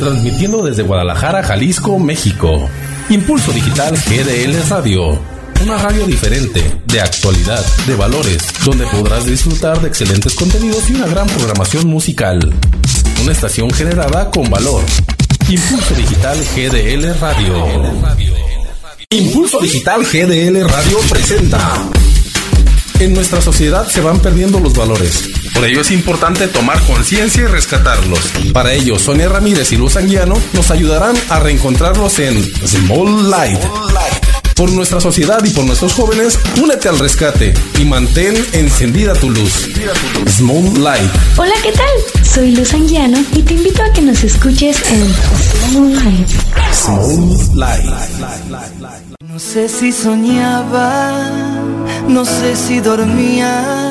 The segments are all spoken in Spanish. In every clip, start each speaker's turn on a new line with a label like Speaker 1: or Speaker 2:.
Speaker 1: transmitiendo desde Guadalajara, Jalisco, México. Impulso Digital GDL Radio. Una radio diferente, de actualidad, de valores, donde podrás disfrutar de excelentes contenidos y una gran programación musical. Una estación generada con valor. Impulso Digital GDL Radio. Impulso Digital GDL Radio presenta. En nuestra sociedad se van perdiendo los valores. Por ello es importante tomar conciencia y rescatarlos. Para ello, Sonia Ramírez y Luz Anguiano nos ayudarán a reencontrarlos en Small Light. Por nuestra sociedad y por nuestros jóvenes, únete al rescate y mantén encendida tu luz. Small Light.
Speaker 2: Hola, ¿qué tal? Soy Luz Anguiano y te invito a que nos escuches en Small Light.
Speaker 1: Small Light.
Speaker 3: No sé si soñaba, no sé si dormía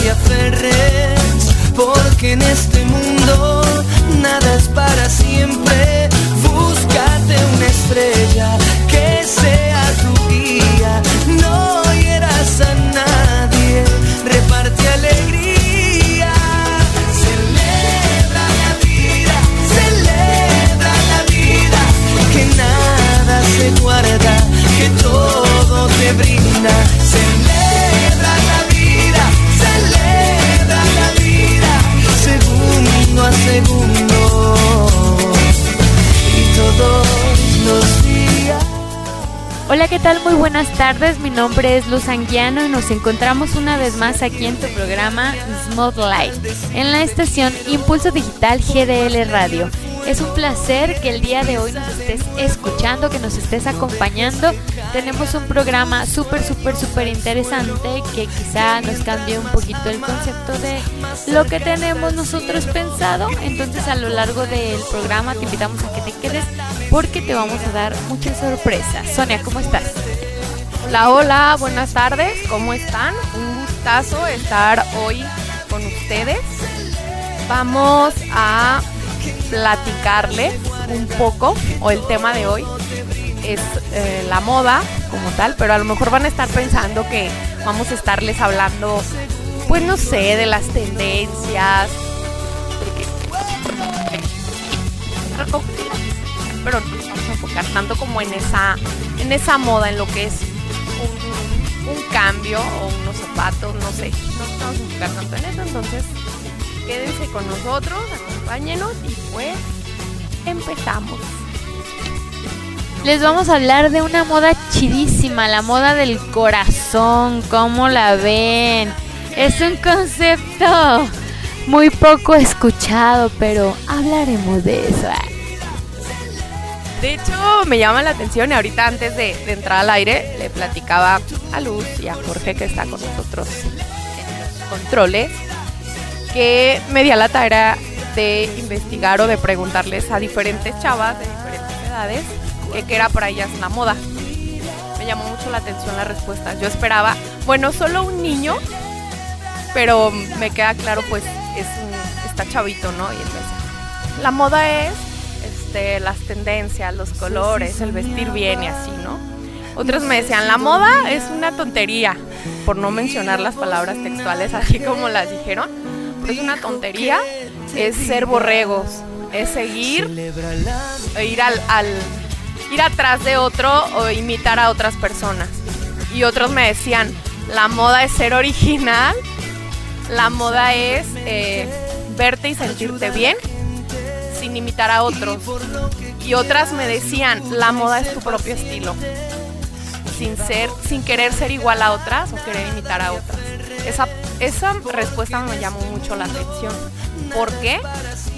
Speaker 3: te aferres, porque en este mundo nada es para siempre. Búscate una estrella que sea
Speaker 4: Hola, ¿qué tal? Muy buenas tardes. Mi nombre es Luz Anguiano y nos encontramos una vez más aquí en tu programa Small Light, en la estación Impulso Digital GDL Radio. Es un placer que el día de hoy nos estés escuchando, que nos estés acompañando. Tenemos un programa súper, súper, súper interesante que quizá nos cambie un poquito el concepto de lo que tenemos nosotros pensado. Entonces a lo largo del programa te invitamos a que te quedes porque te vamos a dar muchas sorpresas. Sonia, ¿cómo estás?
Speaker 5: Hola, hola, buenas tardes, ¿cómo están? Un gustazo estar hoy con ustedes. Vamos a platicarles un poco, o el tema de hoy es eh, la moda como tal, pero a lo mejor van a estar pensando que vamos a estarles hablando, pues no sé, de las tendencias, pero no nos vamos a enfocar tanto como en esa, en esa moda, en lo que es un, un cambio o unos zapatos, no sé. No nos vamos a enfocar tanto en eso, entonces quédense con nosotros, acompáñenos y pues empezamos.
Speaker 4: Les vamos a hablar de una moda chidísima, la moda del corazón. ¿Cómo la ven? Es un concepto muy poco escuchado, pero hablaremos de eso.
Speaker 5: De hecho, me llama la atención y ahorita antes de, entrar al aire le platicaba a Luz y a Jorge que está con nosotros en los controles que me di a la tarea de investigar o de preguntarles a diferentes chavas de diferentes edades que era para ellas la moda. Me llamó mucho la atención las respuestas. Yo esperaba, bueno, solo un niño, pero me queda claro pues es un, está chavito, ¿no? Y entonces la moda es este, las tendencias, los colores, el vestir bien y así, ¿no? Otros me decían, la moda es una tontería, por no mencionar las palabras textuales así como las dijeron, pero es una tontería, es ser borregos, es seguir, e ir al, al- ir atrás de otro o imitar a otras personas. Y otros me decían, la moda es ser original, la moda es eh, verte y sentirte bien sin imitar a otros. Y otras me decían, la moda es tu propio estilo. Sin ser, sin querer ser igual a otras o querer imitar a otras. Esa, esa respuesta me llamó mucho la atención. ¿Por qué?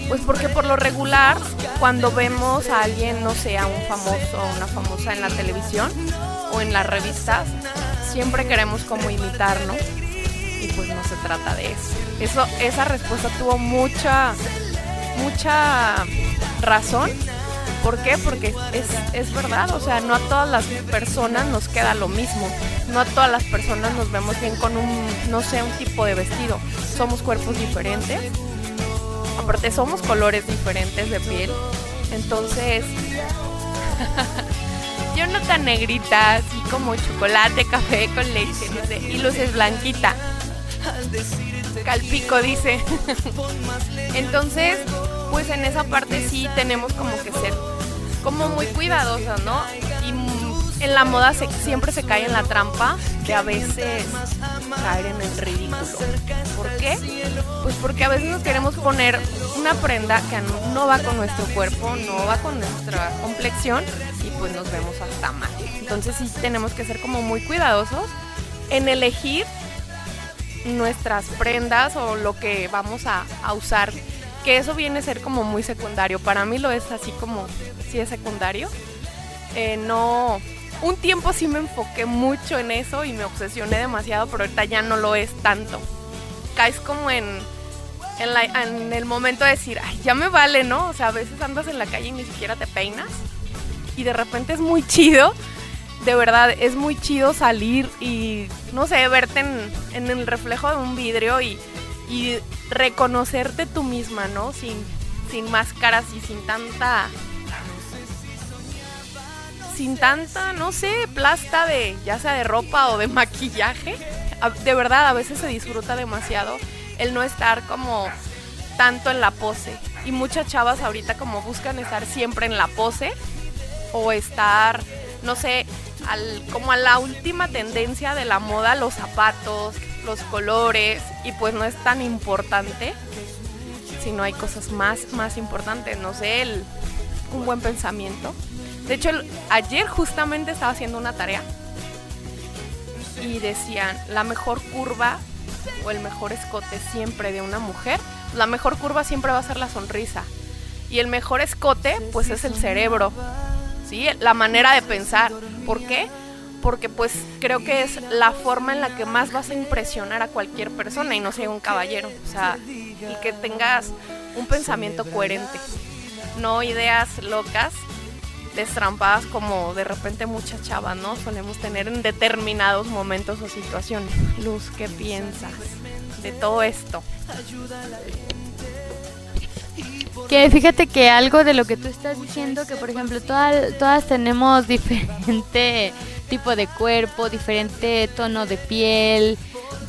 Speaker 5: Pues porque por lo regular, cuando vemos a alguien, no sé, a un famoso o una famosa en la televisión o en las revistas, siempre queremos como imitar, ¿no? Y pues no se trata de eso. eso esa respuesta tuvo mucha mucha razón. ¿Por qué? Porque es, es verdad, o sea, no a todas las personas nos queda lo mismo. No a todas las personas nos vemos bien con un, no sé, un tipo de vestido. Somos cuerpos diferentes. Aparte somos colores diferentes de piel. Entonces, yo no tan negrita, así como chocolate, café con leche, no. Y Luz es blanquita. Calpico dice. Entonces, pues en esa parte sí tenemos como que ser como muy cuidadosas, ¿no? Y en la moda se- siempre se cae en la trampa de a veces caer en el ridículo. ¿Por qué? Pues porque a veces nos queremos poner una prenda que no va con nuestro cuerpo, no va con nuestra complexión y pues nos vemos hasta mal. Entonces sí tenemos que ser como muy cuidadosos en elegir nuestras prendas o lo que vamos a, usar. Que eso viene a ser como muy secundario. Para mí lo es así como, sí es secundario. Eh, no, un tiempo sí me enfoqué mucho en eso y me obsesioné demasiado, pero ahorita ya no lo es tanto. Caes como en, en, el momento de decir, ya me vale, ¿no? O sea, a veces andas en la calle y ni siquiera te peinas y de repente es muy chido. De verdad, es muy chido salir y, no sé, verte en, en el reflejo de un vidrio y, y reconocerte tú misma, ¿no? Sin, sin máscaras y sin tanta sin tanta, no sé, plasta de ya sea de ropa o de maquillaje. De verdad, a veces se disfruta demasiado el no estar como tanto en la pose. Y muchas chavas ahorita como buscan estar siempre en la pose o estar, no sé, al, como a la última tendencia de la moda, los zapatos, los colores, y pues no es tan importante, sino hay cosas más, más importantes, no sé, el, un buen pensamiento. De hecho, el- ayer justamente estaba haciendo una tarea y decían, la mejor curva o el mejor escote siempre de una mujer, la mejor curva siempre va a ser la sonrisa. Y el mejor escote, pues es el cerebro, La manera de pensar. ¿Por qué? Porque pues creo que es la forma en la que más vas a impresionar a cualquier persona y no sea un caballero. O sea, y que tengas un pensamiento coherente, no ideas locas destrampadas como de repente muchas chavas, ¿no? Solemos tener en determinados momentos o situaciones. Luz, ¿qué piensas de todo esto?
Speaker 4: Que fíjate que algo de lo que tú estás diciendo, que por ejemplo todas, todas tenemos diferente tipo de cuerpo, diferente tono de piel,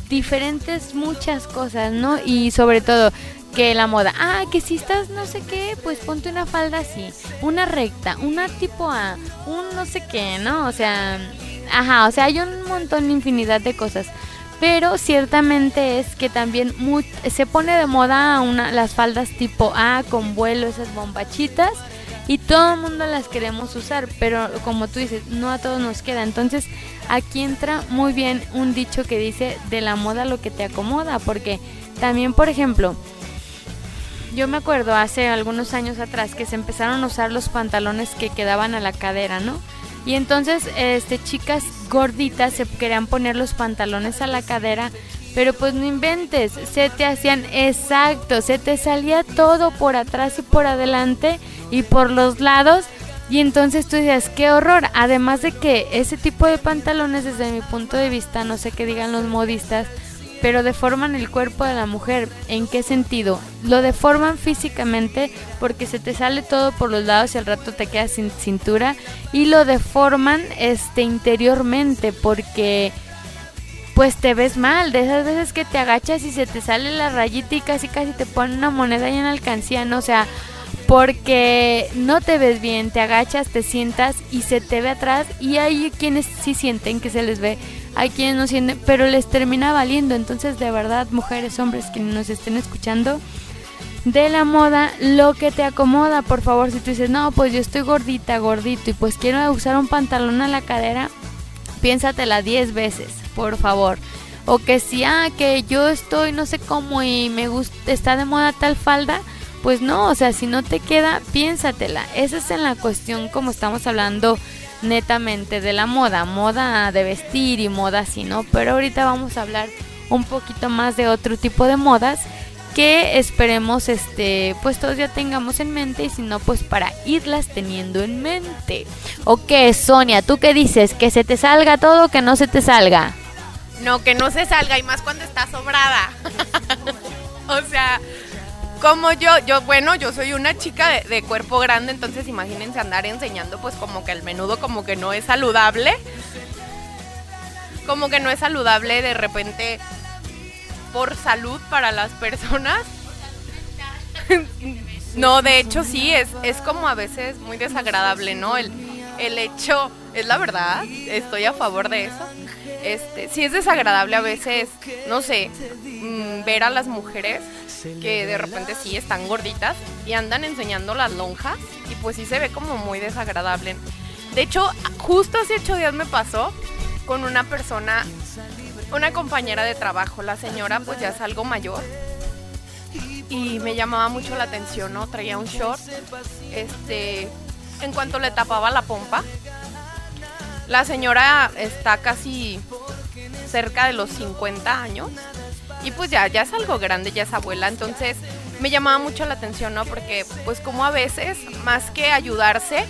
Speaker 4: diferentes muchas cosas, ¿no? Y sobre todo que la moda, ah, que si estás no sé qué, pues ponte una falda así, una recta, una tipo A, un no sé qué, ¿no? O sea, ajá, o sea, hay un montón, infinidad de cosas. Pero ciertamente es que también se pone de moda las faldas tipo A con vuelo, esas bombachitas. Y todo el mundo las queremos usar, pero como tú dices, no a todos nos queda. Entonces aquí entra muy bien un dicho que dice de la moda lo que te acomoda. Porque también, por ejemplo, yo me acuerdo hace algunos años atrás que se empezaron a usar los pantalones que quedaban a la cadera, ¿no? Y entonces, este, chicas gorditas se querían poner los pantalones a la cadera, pero pues no inventes, se te hacían exacto, se te salía todo por atrás y por adelante y por los lados. Y entonces tú dices, qué horror. Además de que ese tipo de pantalones, desde mi punto de vista, no sé qué digan los modistas, pero deforman el cuerpo de la mujer. ¿En qué sentido? Lo deforman físicamente porque se te sale todo por los lados y al rato te quedas sin cintura y lo deforman este interiormente porque pues te ves mal, de esas veces que te agachas y se te sale la rayita y casi casi te ponen una moneda y en alcancía, ¿no? O sea, porque no te ves bien, te agachas, te sientas y se te ve atrás y hay quienes sí sienten que se les ve, hay quienes no sienten, pero les termina valiendo, entonces de verdad, mujeres, hombres que nos estén escuchando, de la moda, lo que te acomoda, por favor, si tú dices, no, pues yo estoy gordita, gordito y pues quiero usar un pantalón a la cadera, piénsatela 10 veces, por favor. O que si, ah, que yo estoy no sé cómo y me gusta, está de moda tal falda, pues no, o sea, si no te queda, piénsatela. Esa es en la cuestión como estamos hablando netamente de la moda, moda de vestir y moda así, ¿no? Pero ahorita vamos a hablar un poquito más de otro tipo de modas que esperemos este pues todos ya tengamos en mente y si no pues para irlas teniendo en mente. ¿O qué, Sonia? ¿Tú qué dices? ¿Que se te salga todo o que no se te salga?
Speaker 5: No, que no se salga y más cuando está sobrada. o sea, como yo, yo, bueno, yo soy una chica de, cuerpo grande, entonces imagínense andar enseñando pues como que el menudo como que no es saludable. Como que no es saludable de repente por salud para las personas. no, de hecho sí, es, es como a veces muy desagradable, ¿no? El, el hecho, es la verdad, estoy a favor de eso. Este, sí es desagradable a veces, no sé, mm, ver a las mujeres que de repente sí están gorditas y andan enseñando las lonjas y pues sí se ve como muy desagradable. De hecho, justo hace ocho días me pasó con una persona, una compañera de trabajo. La señora pues ya es algo mayor y me llamaba mucho la atención, ¿no? Traía un short, este, en cuanto le tapaba la pompa. La señora está casi cerca de los 50 años y pues ya, ya es algo grande, ya es abuela, entonces me llamaba mucho la atención, ¿no? Porque pues como a veces, más que ayudarse,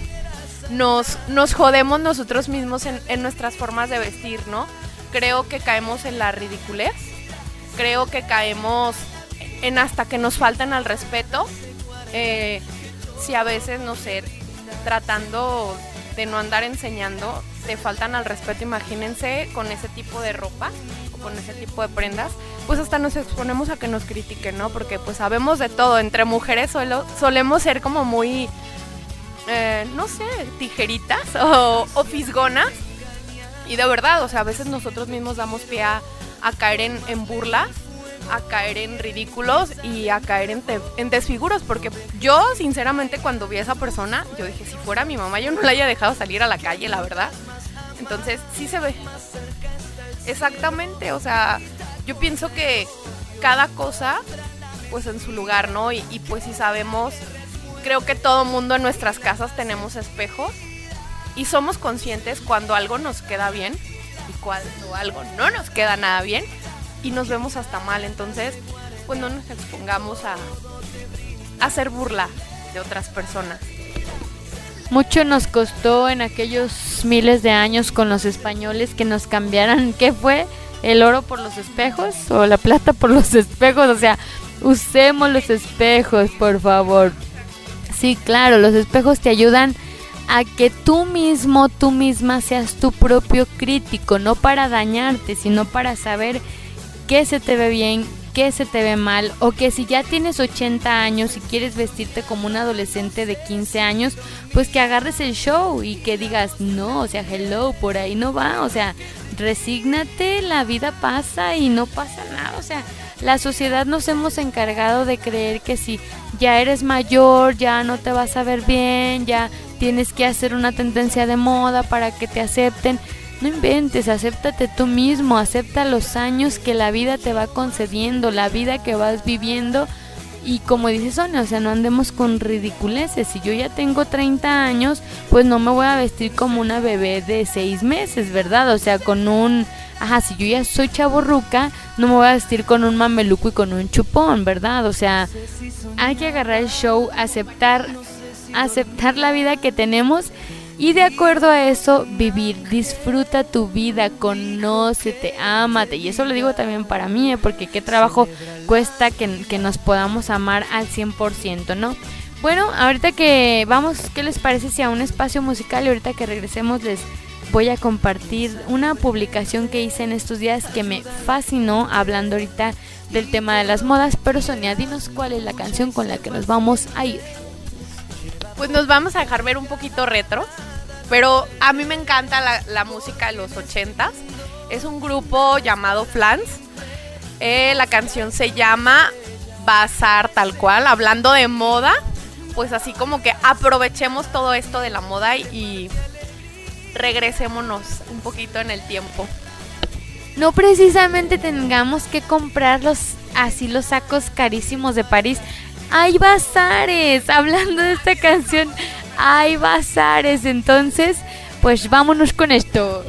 Speaker 5: nos, nos jodemos nosotros mismos en, en nuestras formas de vestir, ¿no? Creo que caemos en la ridiculez, creo que caemos en hasta que nos faltan al respeto, eh, si a veces, no sé, tratando de no andar enseñando, te faltan al respeto, imagínense con ese tipo de ropa o con ese tipo de prendas, pues hasta nos exponemos a que nos critiquen, ¿no? Porque pues sabemos de todo, entre mujeres solo, solemos ser como muy, eh, no sé, tijeritas o, fisgonas. Y de verdad, o sea, a veces nosotros mismos damos pie a, a caer en, en burlas a caer en ridículos y a caer en, desfiguros, porque yo sinceramente cuando vi a esa persona, yo dije, si fuera mi mamá, yo no la haya dejado salir a la calle, la verdad. Entonces, sí se ve. Exactamente, o sea, yo pienso que cada cosa, pues en su lugar, ¿no? Y, y pues si sabemos, creo que todo mundo en nuestras casas tenemos espejos y somos conscientes cuando algo nos queda bien y cuando algo no nos queda nada bien y nos vemos hasta mal. Entonces, pues no nos expongamos a, a hacer burla de otras personas.
Speaker 4: Mucho nos costó en aquellos miles de años con los españoles que nos cambiaran, ¿qué fue? ¿El oro por los espejos o la plata por los espejos? O sea, usemos los espejos, por favor. Sí, claro, los espejos te ayudan a que tú mismo, tú misma seas tu propio crítico, no para dañarte, sino para saber qué se te ve bien, qué se te ve mal, o que si ya tienes 80 años y quieres vestirte como un adolescente de 15 años, pues que agarres el show y que digas, no, o sea, hello, por ahí no va, o sea, resígnate, la vida pasa y no pasa nada, o sea, la sociedad nos hemos encargado de creer que si ya eres mayor, ya no te vas a ver bien, ya tienes que hacer una tendencia de moda para que te acepten. No inventes, acéptate tú mismo, acepta los años que la vida te va concediendo, la vida que vas viviendo. Y como dice Sonia, o sea, no andemos con ridiculeces. Si yo ya tengo 30 años, pues no me voy a vestir como una bebé de 6 meses, ¿verdad? O sea, con un... Ajá, si yo ya soy chaborruca, no me voy a vestir con un mameluco y con un chupón, ¿verdad? O sea, hay que agarrar el show, aceptar, aceptar la vida que tenemos y de acuerdo a eso, vivir, disfruta tu vida, conócete, ámate. Y eso lo digo también para mí, ¿eh? porque qué trabajo cuesta que, que nos podamos amar al 100%, ¿no? Bueno, ahorita que vamos, ¿qué les parece si a un espacio musical y ahorita que regresemos les voy a compartir una publicación que hice en estos días que me fascinó hablando ahorita del tema de las modas, pero Sonia, dinos cuál es la canción con la que nos vamos a ir.
Speaker 5: Pues nos vamos a dejar ver un poquito retro, pero a mí me encanta la, música de los ochentas. Es un grupo llamado Flans. Eh, la canción se llama Bazar tal cual, hablando de moda. Pues así como que aprovechemos todo esto de la moda y, y regresémonos un poquito en el tiempo.
Speaker 4: No precisamente tengamos que comprar los, así los sacos carísimos de París. Hay bazares, hablando de esta canción, hay bazares. Entonces, pues vámonos con esto.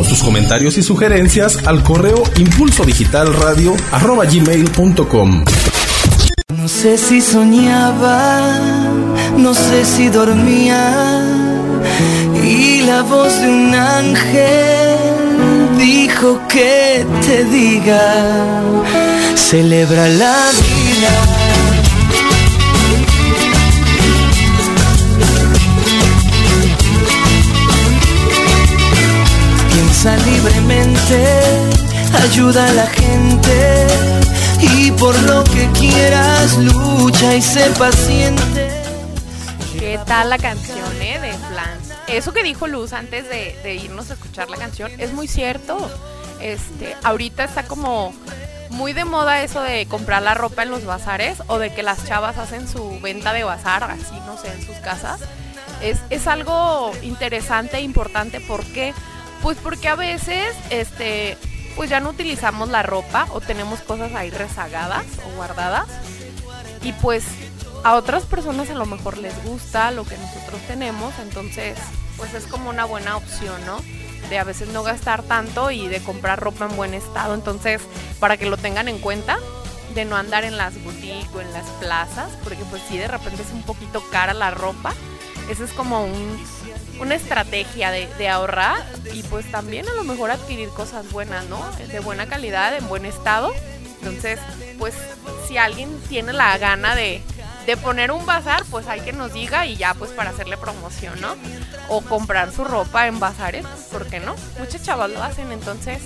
Speaker 1: Envíanos tus comentarios y sugerencias al correo impulso digital radio gmail.com.
Speaker 3: No sé si soñaba, no sé si dormía y la voz de un ángel dijo que te diga, celebra la vida. Libremente, ayuda a la gente y por lo que quieras lucha y sé paciente.
Speaker 5: ¿Qué tal la canción, eh? De plan. Eso que dijo Luz antes de, de irnos a escuchar la canción es muy cierto. Este, ahorita está como muy de moda eso de comprar la ropa en los bazares o de que las chavas hacen su venta de bazar, así no sé, en sus casas. Es, es algo interesante e importante porque pues porque a veces, este, pues ya no utilizamos la ropa o tenemos cosas ahí rezagadas o guardadas. Y pues a otras personas a lo mejor les gusta lo que nosotros tenemos, entonces pues es como una buena opción, ¿no? De a veces no gastar tanto y de comprar ropa en buen estado. Entonces, para que lo tengan en cuenta, de no andar en las boutiques o en las plazas, porque pues sí, de repente es un poquito cara la ropa. Eso es como un, una estrategia de, ahorrar y pues también a lo mejor adquirir cosas buenas, ¿no? De buena calidad, en buen estado. Entonces, pues si alguien tiene la gana de, de poner un bazar, pues hay que nos diga y ya pues para hacerle promoción, ¿no? O comprar su ropa en bazares, ¿por qué no? Muchos chavos lo hacen, entonces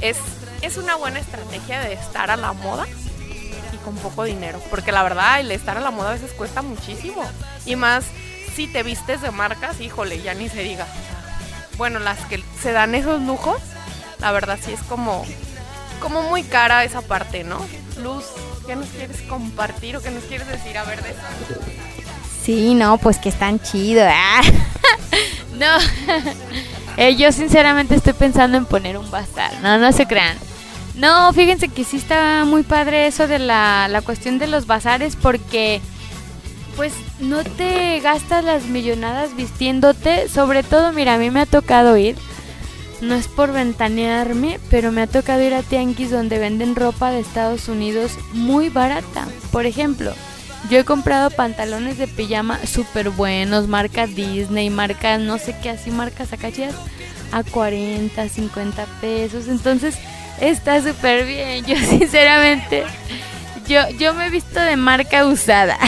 Speaker 5: es, es una buena estrategia de estar a la moda y con poco dinero, porque la verdad el estar a la moda a veces cuesta muchísimo y más si te vistes de marcas, híjole, ya ni se diga. Bueno, las que se dan esos lujos, la verdad sí es como como muy cara esa parte, ¿no? Luz, ¿qué nos quieres compartir o qué nos quieres decir a ver de eso?
Speaker 4: Sí, no, pues que están chidos. ah. no, Eh, yo sinceramente estoy pensando en poner un bazar. No, no se crean. No, fíjense que sí está muy padre eso de la, la cuestión de los bazares porque pues no te gastas las millonadas vistiéndote. Sobre todo, mira, a mí me ha tocado ir. No es por ventanearme, pero me ha tocado ir a tianguis donde venden ropa de Estados Unidos muy barata. Por ejemplo, yo he comprado pantalones de pijama súper buenos, marca Disney, marca no sé qué, así marcas acá a 40, 50 pesos. Entonces está súper bien. Yo sinceramente, yo, yo me he visto de marca usada.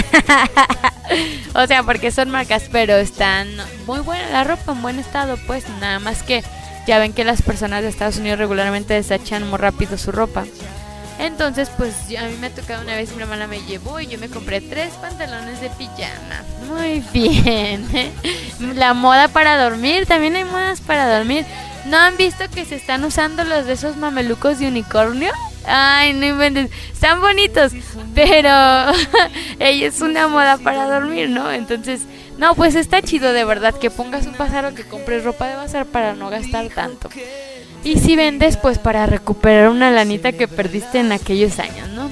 Speaker 4: o sea, porque son marcas, pero están muy buena la ropa, en buen estado, pues nada más que ya ven que las personas de Estados Unidos regularmente desechan muy rápido su ropa. Entonces, pues a mí me ha tocado una vez, mi hermana me llevó y yo me compré tres pantalones de pijama. Muy bien. La moda para dormir, también hay modas para dormir. ¿No han visto que se están usando los de esos mamelucos de unicornio? Ay, no inventes. Están bonitos, pero ella es una moda para dormir, ¿no? Entonces, no, pues está chido de verdad que pongas un bazar o que compres ropa de bazar para no gastar tanto. Y si vendes, pues para recuperar una lanita que perdiste en aquellos años, ¿no?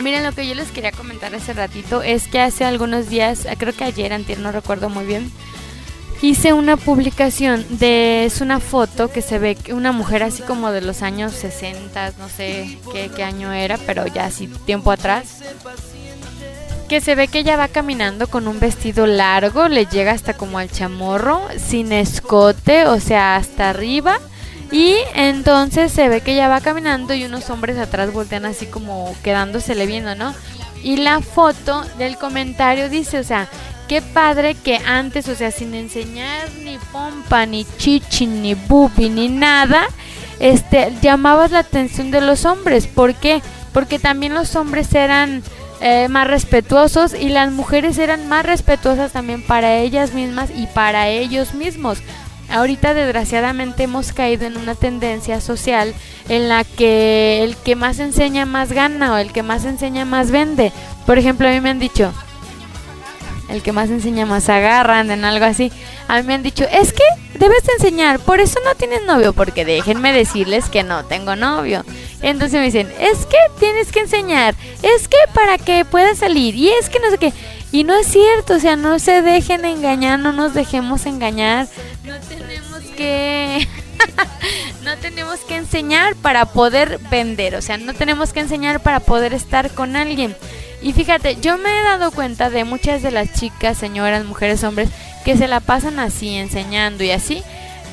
Speaker 4: Miren, lo que yo les quería comentar hace ratito es que hace algunos días, creo que ayer, antier, no recuerdo muy bien, hice una publicación de, es una foto que se ve una mujer así como de los años 60, no sé qué, qué año era, pero ya así tiempo atrás, que se ve que ella va caminando con un vestido largo, le llega hasta como al chamorro, sin escote, o sea, hasta arriba. Y entonces se ve que ella va caminando y unos hombres atrás voltean así como quedándosele viendo, ¿no? Y la foto del comentario dice, o sea, qué padre que antes, o sea, sin enseñar ni pompa, ni chichi, ni bubi, ni nada, este, llamabas la atención de los hombres. ¿Por qué? Porque también los hombres eran eh, más respetuosos y las mujeres eran más respetuosas también para ellas mismas y para ellos mismos. Ahorita desgraciadamente hemos caído en una tendencia social en la que el que más enseña más gana o el que más enseña más vende. Por ejemplo, a mí me han dicho, el que más enseña más agarra, en algo así. A mí me han dicho, es que debes de enseñar, por eso no tienes novio, porque déjenme decirles que no tengo novio. Entonces me dicen, es que tienes que enseñar, es que para que puedas salir, y es que no sé qué. Y no es cierto, o sea, no se dejen engañar, no nos dejemos engañar, no tenemos que... no tenemos que enseñar para poder vender, o sea, no tenemos que enseñar para poder estar con alguien. Y fíjate, yo me he dado cuenta de muchas de las chicas, señoras, mujeres, hombres, que se la pasan así, enseñando y así.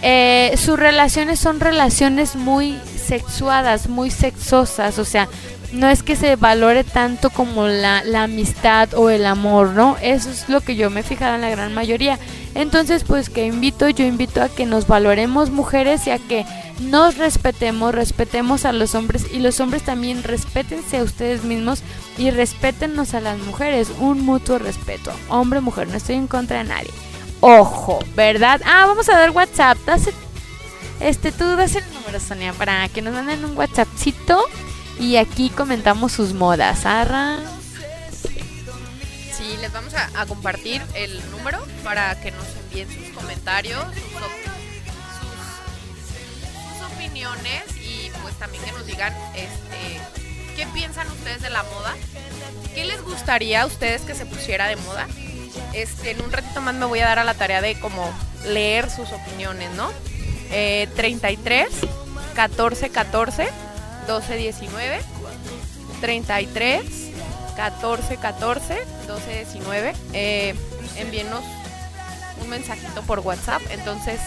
Speaker 4: Eh, sus relaciones son relaciones muy sexuadas, muy sexosas, o sea, no es que se valore tanto como la, la amistad o el amor, ¿no? Eso es lo que yo me he fijado en la gran mayoría. Entonces, pues que invito, yo invito a que nos valoremos mujeres y a que nos respetemos, respetemos a los hombres y los hombres también respétense a ustedes mismos y respétennos a las mujeres, un mutuo respeto, hombre, mujer, no estoy en contra de nadie. Ojo, ¿verdad? Ah, vamos a dar WhatsApp, das este, tú das el número, Sonia, para que nos manden un WhatsAppcito y aquí comentamos sus modas. Arra.
Speaker 5: Sí, les vamos a, a compartir el número para que nos envíen sus comentarios, sus, op- sus- sus opiniones y pues también que nos digan este qué piensan ustedes de la moda. ¿Qué les gustaría a ustedes que se pusiera de moda? Este, en un ratito más me voy a dar a la tarea de como leer sus opiniones, ¿no? Eh, 33 14 14 12 19 33 14 14 12 19 eh, envíenos un mensajito por WhatsApp. Entonces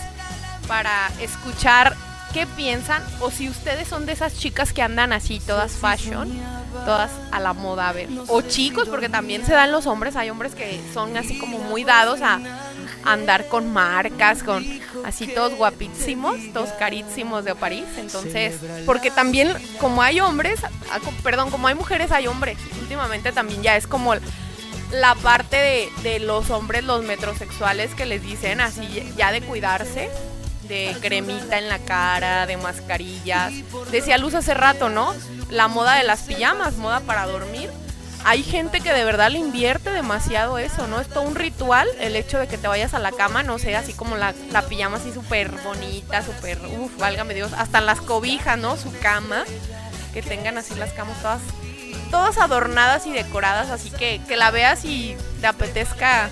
Speaker 5: para escuchar qué piensan o si ustedes son de esas chicas que andan así, todas fashion, todas a la moda, a ver. O chicos, porque también se dan los hombres, hay hombres que son así como muy dados a andar con marcas, con así todos guapísimos, todos carísimos de París. Entonces, porque también como hay hombres, perdón, como hay mujeres, hay hombres. Últimamente también ya es como la parte de, de los hombres, los metrosexuales que les dicen así ya de cuidarse de cremita en la cara, de mascarillas. Decía Luz hace rato, ¿no? La moda de las pijamas, moda para dormir. Hay gente que de verdad le invierte demasiado eso, ¿no? Es todo un ritual el hecho de que te vayas a la cama, no sé, así como la, la pijama así súper bonita, súper, uff, válgame Dios, hasta las cobijas, ¿no? Su cama, que tengan así las camas todas, todas adornadas y decoradas, así que, que la veas y te apetezca,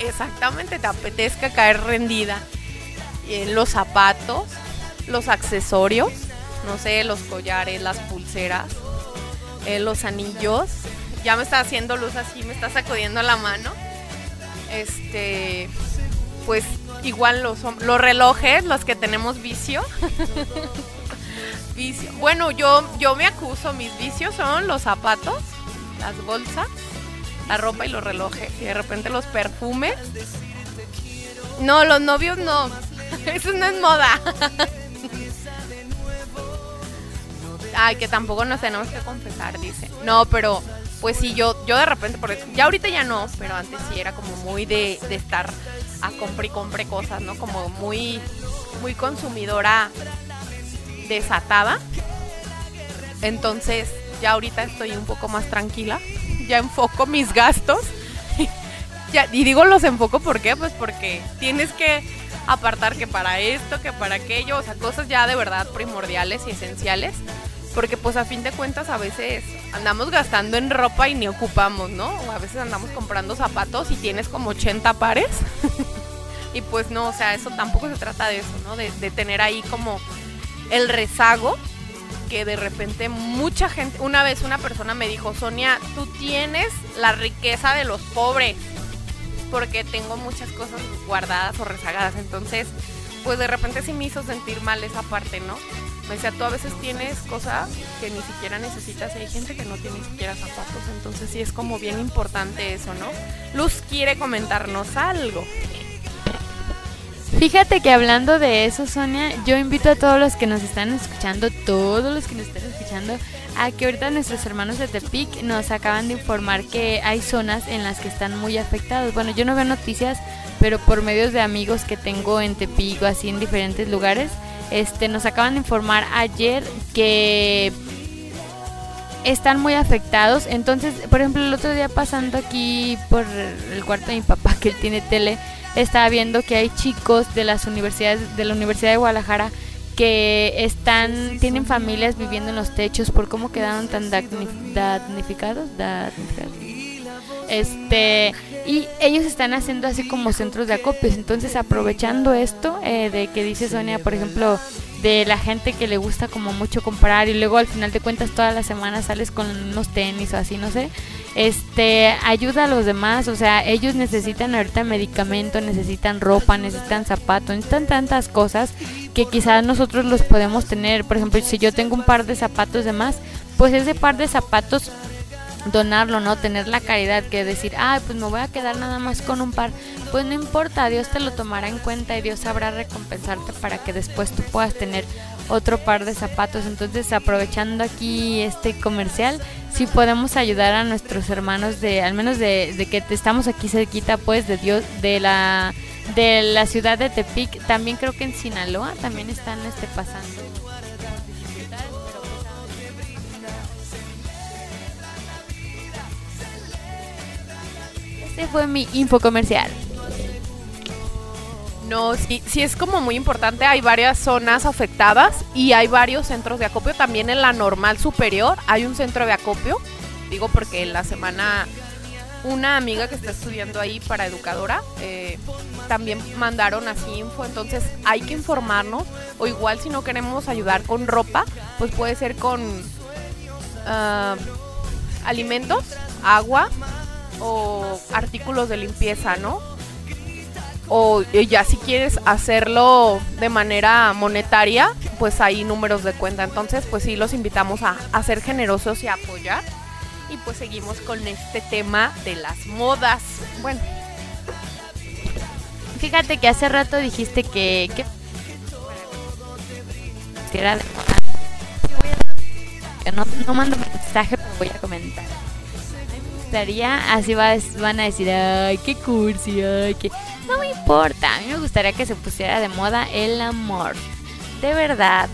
Speaker 5: exactamente, te apetezca caer rendida. Eh, los zapatos, los accesorios, no sé, los collares, las pulseras, eh, los anillos. Ya me está haciendo luz así, me está sacudiendo la mano. Este, pues igual los, los relojes, los que tenemos vicio. vicio. Bueno, yo, yo me acuso, mis vicios son los zapatos, las bolsas, la ropa y los relojes. Y de repente los perfumes. No, los novios no. Eso no es moda. Ay, que tampoco nos tenemos que confesar, dice. No, pero pues sí, yo, yo de repente, por ya ahorita ya no, pero antes sí era como muy de, de estar a compre y compre cosas, ¿no? Como muy, muy consumidora desatada. Entonces, ya ahorita estoy un poco más tranquila. Ya enfoco mis gastos. y digo los enfoco, ¿por qué? Pues porque tienes que apartar que para esto, que para aquello, o sea, cosas ya de verdad primordiales y esenciales. Porque pues a fin de cuentas a veces andamos gastando en ropa y ni ocupamos, ¿no? O a veces andamos comprando zapatos y tienes como 80 pares. y pues no, o sea, eso tampoco se trata de eso, ¿no? De, de tener ahí como el rezago que de repente mucha gente, una vez una persona me dijo, Sonia, tú tienes la riqueza de los pobres porque tengo muchas cosas guardadas o rezagadas. Entonces, pues de repente sí me hizo sentir mal esa parte, ¿no? Me decía, tú a veces tienes cosas que ni siquiera necesitas y hay gente que no tiene ni siquiera zapatos. Entonces sí es como bien importante eso, ¿no? Luz quiere comentarnos algo.
Speaker 4: Fíjate que hablando de eso, Sonia, yo invito a todos los que nos están escuchando, todos los que nos están escuchando, a que ahorita nuestros hermanos de Tepic nos acaban de informar que hay zonas en las que están muy afectados. Bueno, yo no veo noticias, pero por medios de amigos que tengo en Tepic o así en diferentes lugares, este, nos acaban de informar ayer que están muy afectados. Entonces, por ejemplo, el otro día pasando aquí por el cuarto de mi papá, que él tiene tele, estaba viendo que hay chicos de las universidades, de la Universidad de Guadalajara, que están tienen familias viviendo en los techos por cómo quedaron tan damnificados, este y ellos están haciendo así como centros de acopios entonces aprovechando esto eh, de que dice Sonia por ejemplo de la gente que le gusta como mucho comprar y luego al final de cuentas todas las semanas sales con unos tenis o así no sé este ayuda a los demás o sea ellos necesitan ahorita medicamento necesitan ropa necesitan zapatos necesitan tantas cosas que quizás nosotros los podemos tener. Por ejemplo, si yo tengo un par de zapatos de más, pues ese par de zapatos donarlo, ¿no? Tener la caridad que decir, ay, pues me voy a quedar nada más con un par. Pues no importa, Dios te lo tomará en cuenta y Dios sabrá recompensarte para que después tú puedas tener otro par de zapatos. Entonces, aprovechando aquí este comercial, si podemos ayudar a nuestros hermanos de, al menos de, de que estamos aquí cerquita, pues, de Dios, de la de la ciudad de Tepic, también creo que en Sinaloa también están este pasando. Este fue mi info comercial.
Speaker 5: No, sí, sí es como muy importante. Hay varias zonas afectadas y hay varios centros de acopio. También en la normal superior hay un centro de acopio. Digo porque la semana una amiga que está estudiando ahí para educadora, eh, también mandaron así info, entonces hay que informarnos, o igual si no queremos ayudar con ropa, pues puede ser con uh, alimentos, agua o artículos de limpieza, ¿no? o ya si quieres hacerlo de manera monetaria, pues hay números de cuenta. Entonces, pues sí, los invitamos a, ser generosos y a apoyar. Y pues seguimos con este tema de las modas. Bueno,
Speaker 4: Fíjate que hace rato dijiste que... que no, no mando mensaje, pero voy a comentar. Así va, van a decir, ay, qué cursi, ay, que... No me importa, a mí me gustaría que se pusiera de moda el amor. De verdad.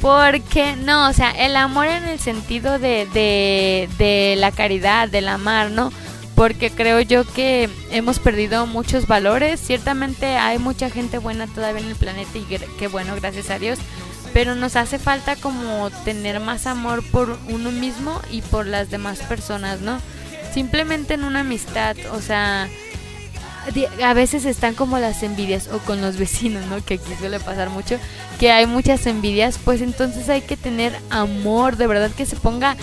Speaker 4: Porque, no, o sea, el amor en el sentido de, de, de la caridad, del amar, ¿no? Porque creo yo que hemos perdido muchos valores. Ciertamente hay mucha gente buena todavía en el planeta y qué bueno, gracias a Dios. Pero nos hace falta como tener más amor por uno mismo y por las demás personas, ¿no? Simplemente en una amistad, o sea, a veces están como las envidias o con los vecinos, ¿no? Que aquí suele pasar mucho, que hay muchas envidias, pues entonces hay que tener amor, de verdad que se ponga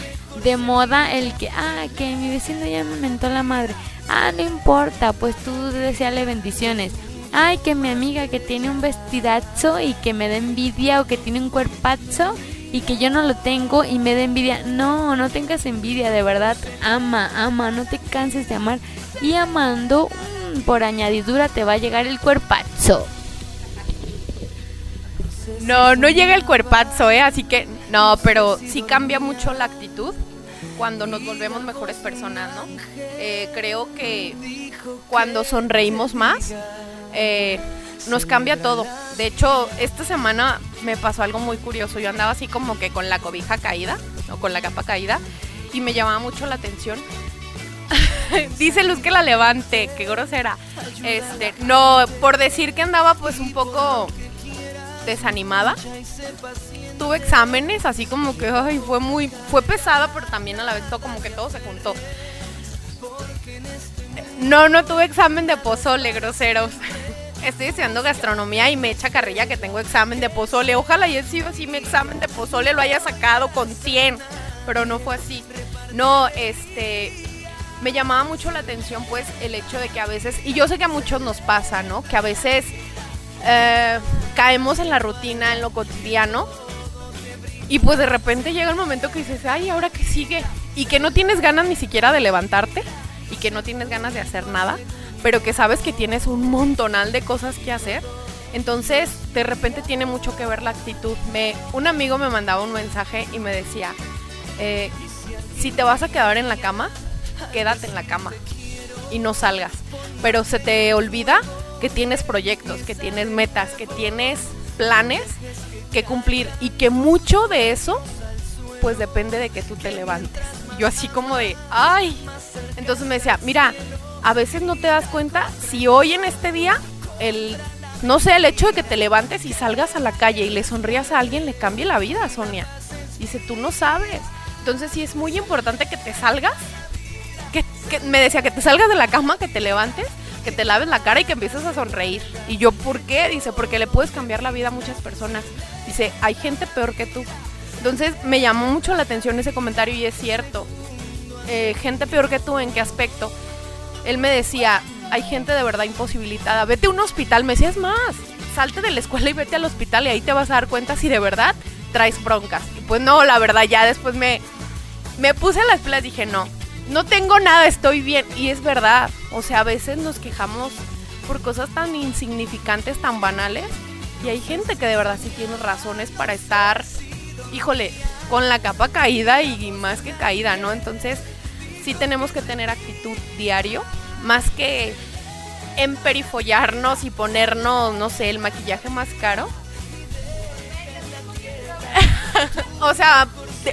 Speaker 4: de moda el que, ah, que mi vecino ya me mentó la madre. Ah, no importa, pues tú deseale bendiciones. Ay, que mi amiga que tiene un vestidazo y que me da envidia o que tiene un cuerpazo y que yo no lo tengo y me da envidia. No, no tengas envidia, de verdad. Ama, ama, no te canses de amar. Y amando, mm, por añadidura te va a llegar el cuerpazo.
Speaker 5: No, no llega el cuerpazo, ¿eh? Así que, no, pero sí cambia mucho la actitud cuando nos volvemos mejores personas, ¿no? Eh, creo que cuando sonreímos más, eh, nos cambia todo. De hecho, esta semana me pasó algo muy curioso. Yo andaba así como que con la cobija caída, o con la capa caída, y me llamaba mucho la atención. Dice Luz que la levante, qué grosera. Este, no, por decir que andaba pues un poco desanimada. Tuve exámenes, así como que ay, fue muy, fue pesada, pero también a la vez todo como que todo se juntó. No, no tuve examen de pozole, groseros. Estoy estudiando gastronomía y me echa carrilla que tengo examen de pozole. Ojalá y sido así mi examen de pozole lo haya sacado con 100, pero no fue así. No, este, me llamaba mucho la atención pues el hecho de que a veces, y yo sé que a muchos nos pasa, ¿no? Que a veces eh, caemos en la rutina, en lo cotidiano, y pues de repente llega el momento que dices, ay, ¿ahora qué sigue? Y que no tienes ganas ni siquiera de levantarte, y que no tienes ganas de hacer nada, pero que sabes que tienes un montonal de cosas que hacer. Entonces, de repente tiene mucho que ver la actitud. Me, un amigo me mandaba un mensaje y me decía, eh, si te vas a quedar en la cama, quédate en la cama y no salgas. Pero se te olvida que tienes proyectos, que tienes metas, que tienes planes que cumplir y que mucho de eso pues depende de que tú te levantes. Yo así como de, ay. Entonces me decía, mira, a veces no te das cuenta si hoy en este día el no sé, el hecho de que te levantes y salgas a la calle y le sonrías a alguien le cambie la vida, Sonia. Dice, tú no sabes. Entonces sí es muy importante que te salgas que, me decía que te salgas de la cama, que te levantes, que te laves la cara y que empieces a sonreír. Y yo, ¿por qué? Dice, porque le puedes cambiar la vida a muchas personas. Dice, hay gente peor que tú. Entonces me llamó mucho la atención ese comentario y es cierto. Eh, gente peor que tú, ¿en qué aspecto? Él me decía, hay gente de verdad imposibilitada. Vete a un hospital, me decías más. Salte de la escuela y vete al hospital y ahí te vas a dar cuenta si de verdad traes broncas. Y pues no, la verdad, ya después me, me puse las pilas dije, no, no tengo nada, estoy bien. Y es verdad, o sea, a veces nos quejamos por cosas tan insignificantes, tan banales. Y hay gente que de verdad sí tiene razones para estar, híjole, con la capa caída y más que caída, ¿no? Entonces, sí tenemos que tener actitud diario, más que emperifollarnos y ponernos, no sé, el maquillaje más caro. o sea,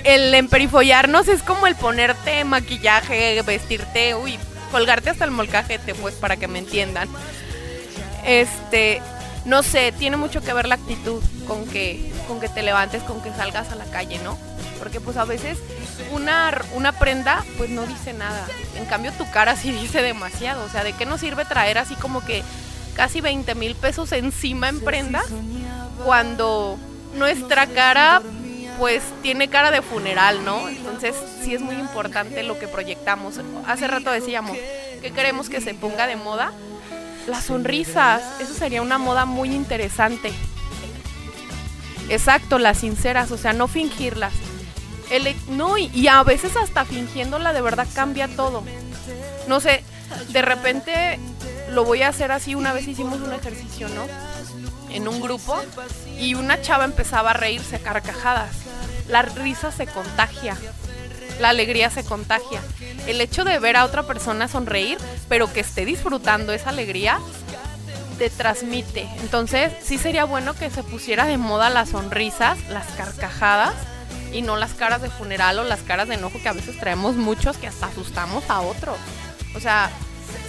Speaker 5: el emperifollarnos es como el ponerte maquillaje, vestirte, uy, colgarte hasta el molcajete, pues para que me entiendan. Este, no sé, tiene mucho que ver la actitud con que, con que te levantes, con que salgas a la calle, ¿no? Porque pues a veces una, una prenda pues no dice nada. En cambio tu cara sí dice demasiado. O sea, ¿de qué nos sirve traer así como que casi 20 mil pesos encima en prenda cuando nuestra cara pues tiene cara de funeral, ¿no? Entonces sí es muy importante lo que proyectamos. Hace rato decíamos que queremos que se ponga de moda Las sonrisas, eso sería una moda muy interesante. Exacto, las sinceras, o sea, no fingirlas. El, no, y, y a veces hasta fingiéndola de verdad cambia todo. No sé, de repente lo voy a hacer así. Una vez hicimos un ejercicio, ¿no? En un grupo y una chava empezaba a reírse a carcajadas. La risa se contagia, la alegría se contagia. El hecho de ver a otra persona sonreír, pero que esté disfrutando esa alegría, te transmite. Entonces, sí sería bueno que se pusiera de moda las sonrisas, las carcajadas y no las caras de funeral o las caras de enojo que a veces traemos muchos que hasta asustamos a otros. O sea,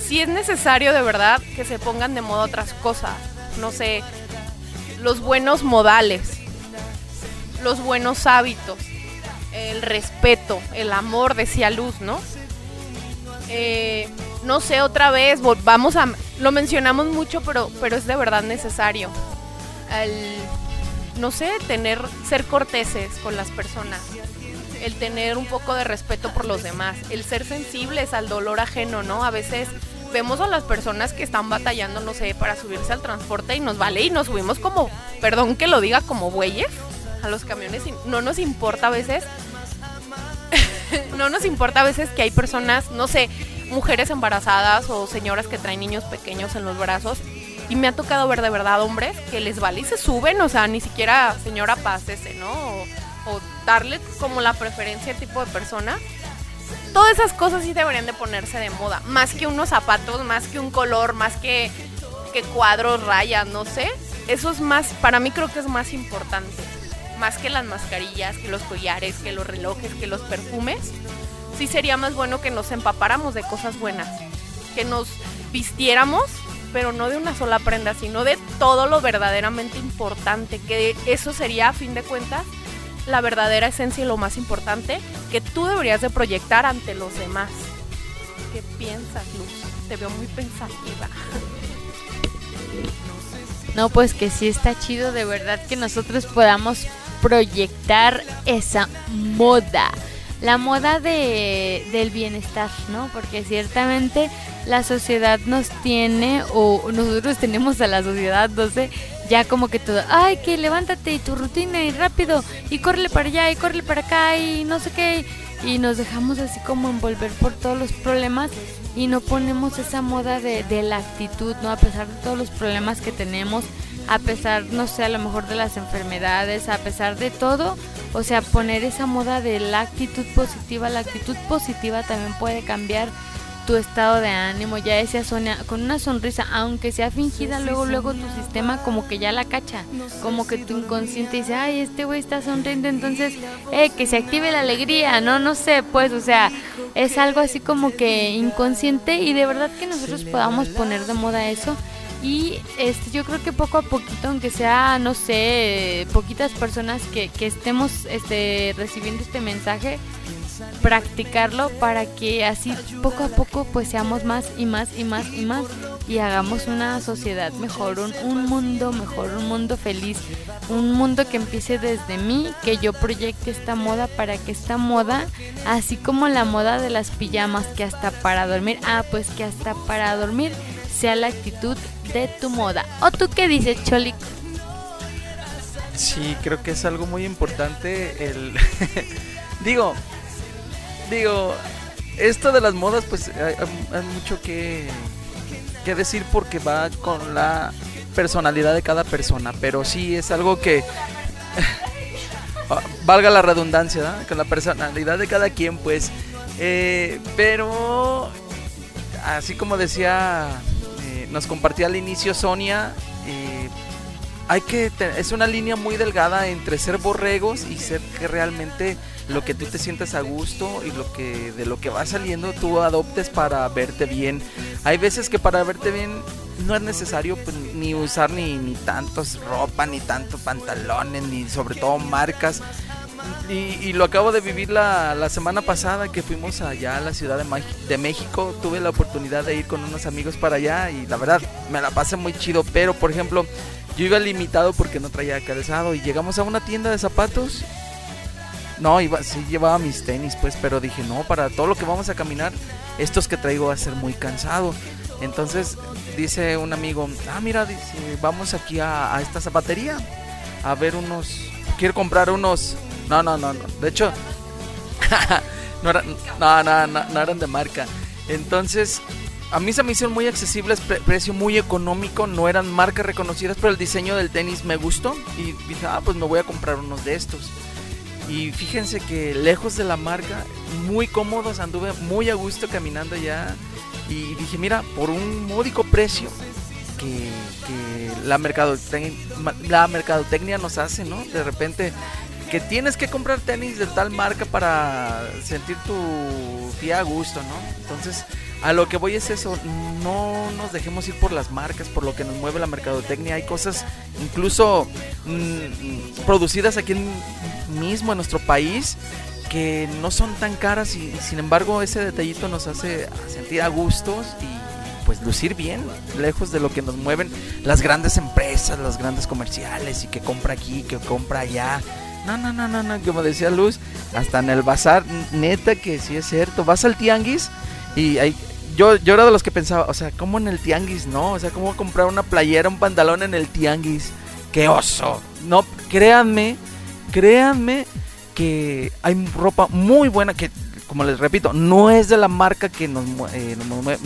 Speaker 5: si es necesario de verdad que se pongan de moda otras cosas. No sé, los buenos modales, los buenos hábitos, el respeto, el amor, decía Luz, ¿no? Eh, no sé, otra vez, vamos a... Lo mencionamos mucho, pero, pero es de verdad necesario. El, no sé, tener, ser corteses con las personas. El tener un poco de respeto por los demás. El ser sensibles al dolor ajeno, ¿no? A veces vemos a las personas que están batallando, no sé, para subirse al transporte y nos vale y nos subimos como, perdón que lo diga, como bueyes a los camiones y no nos importa a veces, no nos importa a veces que hay personas, no sé, mujeres embarazadas o señoras que traen niños pequeños en los brazos. Y me ha tocado ver de verdad hombres que les vale y se suben, o sea, ni siquiera señora pásese, ¿no? O, o darle como la preferencia al tipo de persona. Todas esas cosas sí deberían de ponerse de moda. Más que unos zapatos, más que un color, más que, que cuadros, rayas, no sé. Eso es más, para mí creo que es más importante. Más que las mascarillas, que los collares, que los relojes, que los perfumes sí sería más bueno que nos empapáramos de cosas buenas, que nos vistiéramos, pero no de una sola prenda, sino de todo lo verdaderamente importante, que eso sería a fin de cuentas la verdadera esencia y lo más importante que tú deberías de proyectar ante los demás. ¿Qué piensas, Luz? Te veo muy pensativa.
Speaker 4: No, pues que sí está chido de verdad que nosotros podamos proyectar esa moda la moda de, del bienestar, ¿no? Porque ciertamente la sociedad nos tiene, o nosotros tenemos a la sociedad, no sé, ya como que todo, ay, que levántate y tu rutina y rápido, y corre para allá y corre para acá y no sé qué, y nos dejamos así como envolver por todos los problemas y no ponemos esa moda de, de la actitud, ¿no? A pesar de todos los problemas que tenemos, a pesar, no sé, a lo mejor de las enfermedades, a pesar de todo, o sea, poner esa moda de la actitud positiva, la actitud positiva también puede cambiar tu estado de ánimo, ya decía Sonia, con una sonrisa, aunque sea fingida, luego, luego tu sistema como que ya la cacha, como que tu inconsciente dice, ay, este güey está sonriendo, entonces, eh, que se active la alegría, no, no sé, pues, o sea, es algo así como que inconsciente y de verdad que nosotros podamos poner de moda eso y este, yo creo que poco a poquito, aunque sea, no sé, poquitas personas que, que estemos este, recibiendo este mensaje, practicarlo para que así poco a poco pues seamos más y más y más y más y hagamos una sociedad mejor, un, un, mundo mejor, un mundo feliz, un mundo que empiece desde mí, que yo proyecte esta moda para que esta moda, así como la moda de las pijamas, que hasta para dormir, ah, pues que hasta para dormir sea la actitud de tu moda. ¿O tú qué dices, Cholik?
Speaker 6: Sí, creo que es algo muy importante el... digo, digo, esto de las modas pues hay, mucho que, que decir porque va con la personalidad de cada persona, pero sí es algo que... valga la redundancia, con la personalidad de cada quien, pues. Eh, pero, así como decía nos compartía al inicio Sonia, eh, hay que es una línea muy delgada entre ser borregos y ser que realmente lo que tú te sientas a gusto y lo que de lo que va saliendo tú adoptes para verte bien. Hay veces que para verte bien no es necesario pues, ni usar ni, ni tantos ropa, ni tanto pantalones, ni sobre todo marcas. Y, y, lo acabo de vivir la, la, semana pasada que fuimos allá a la Ciudad de, de, México. Tuve la oportunidad de ir con unos amigos para allá y la verdad me la pasé muy chido. Pero por ejemplo, yo iba limitado porque no traía calzado y llegamos a una tienda de zapatos. No, iba, sí llevaba mis tenis pues, pero dije no, para todo lo que vamos a caminar, estos que traigo va a ser muy cansado. Entonces dice un amigo, ah, mira, dice, vamos aquí a, a esta zapatería a ver unos, quiero comprar unos, no, no, no, no, de hecho, no, eran, no, no, no, eran de marca. Entonces, a mí se me hicieron muy accesibles, pre- precio muy económico, no eran marcas reconocidas, pero el diseño del tenis me gustó y dije, ah, pues me voy a comprar unos de estos. Y fíjense que lejos de la marca, muy cómodos, anduve muy a gusto caminando ya. Y dije, mira, por un módico precio que, que la, mercadotecnia, la mercadotecnia nos hace, ¿no? De repente que tienes que comprar tenis de tal marca para sentir tu pie a gusto, ¿no? Entonces, a lo que voy es eso, no nos dejemos ir por las marcas, por lo que nos mueve la mercadotecnia. Hay cosas incluso mm, producidas aquí mismo en nuestro país que no son tan caras y sin embargo ese detallito nos hace sentir a gustos y pues lucir bien, lejos de lo que nos mueven las grandes empresas, las grandes comerciales y que compra aquí, que compra allá. No, no, no, no, no, como decía Luz, hasta en el bazar, neta que sí es cierto, vas al tianguis y hay, yo, yo era de los que pensaba, o sea, ¿cómo en el tianguis no? O sea, ¿cómo comprar una playera, un pantalón en el tianguis? ¡Qué oso! No, créanme, créanme que hay ropa muy buena que, como les repito, no es de la marca que nos, eh,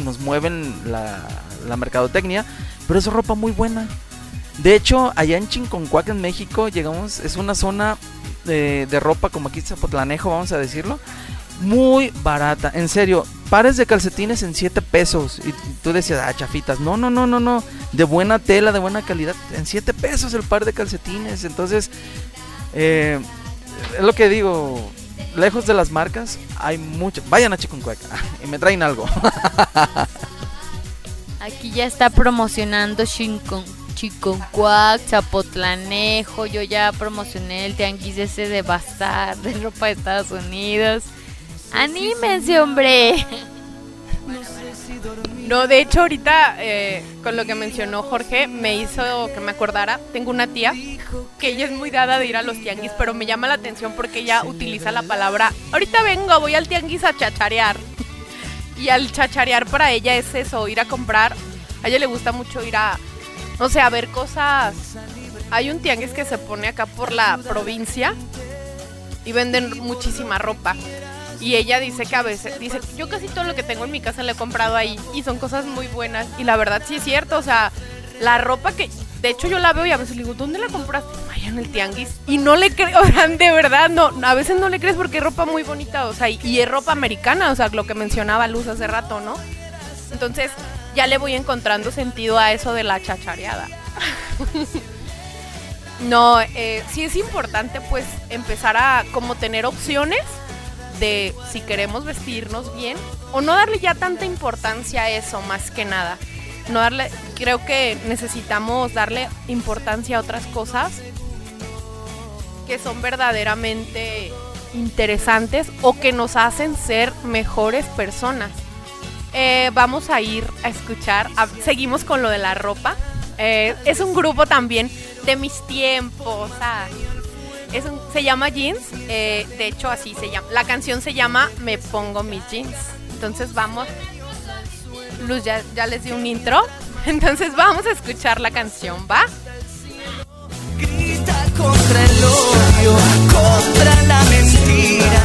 Speaker 6: nos mueven la, la mercadotecnia, pero es ropa muy buena. De hecho, allá en Chinconcuac, en México, llegamos, es una zona de, de ropa como aquí Zapotlanejo, vamos a decirlo, muy barata. En serio, pares de calcetines en 7 pesos. Y tú decías, ah, chafitas. No, no, no, no, no. De buena tela, de buena calidad. En 7 pesos el par de calcetines. Entonces, eh, es lo que digo. Lejos de las marcas, hay mucho. Vayan a Chiconcuac y me traen algo.
Speaker 4: Aquí ya está promocionando Chincon, Chiconcuac, Zapotlanejo. Yo ya promocioné el tianguis ese de Bazar, de ropa de Estados Unidos. ¡Anímense, hombre!
Speaker 5: No, de hecho ahorita eh, con lo que mencionó Jorge me hizo que me acordara. Tengo una tía que ella es muy dada de ir a los tianguis, pero me llama la atención porque ella utiliza la palabra, ahorita vengo, voy al tianguis a chacharear. Y al chacharear para ella es eso, ir a comprar. A ella le gusta mucho ir a, no sé, a ver cosas. Hay un tianguis que se pone acá por la provincia y venden muchísima ropa. Y ella dice que a veces, dice, yo casi todo lo que tengo en mi casa lo he comprado ahí y son cosas muy buenas. Y la verdad sí es cierto, o sea, la ropa que, de hecho yo la veo y a veces le digo, ¿dónde la compraste? Vaya en el tianguis. Y no le creo, o sea, de verdad, no, a veces no le crees porque es ropa muy bonita, o sea, y, y es ropa americana, o sea, lo que mencionaba Luz hace rato, ¿no? Entonces ya le voy encontrando sentido a eso de la chachareada. no, eh, sí es importante pues empezar a como tener opciones de si queremos vestirnos bien o no darle ya tanta importancia a eso más que nada. No darle, creo que necesitamos darle importancia a otras cosas que son verdaderamente interesantes o que nos hacen ser mejores personas. Eh, vamos a ir a escuchar, seguimos con lo de la ropa. Eh, es un grupo también de mis tiempos. Es un- se llama Jeans, eh, de hecho así se llama. La canción se llama Me pongo mis jeans. Entonces vamos. Luz ya, ya les di un intro. Entonces vamos a escuchar la canción, ¿va?
Speaker 3: Grita contra el odio, contra la mentira.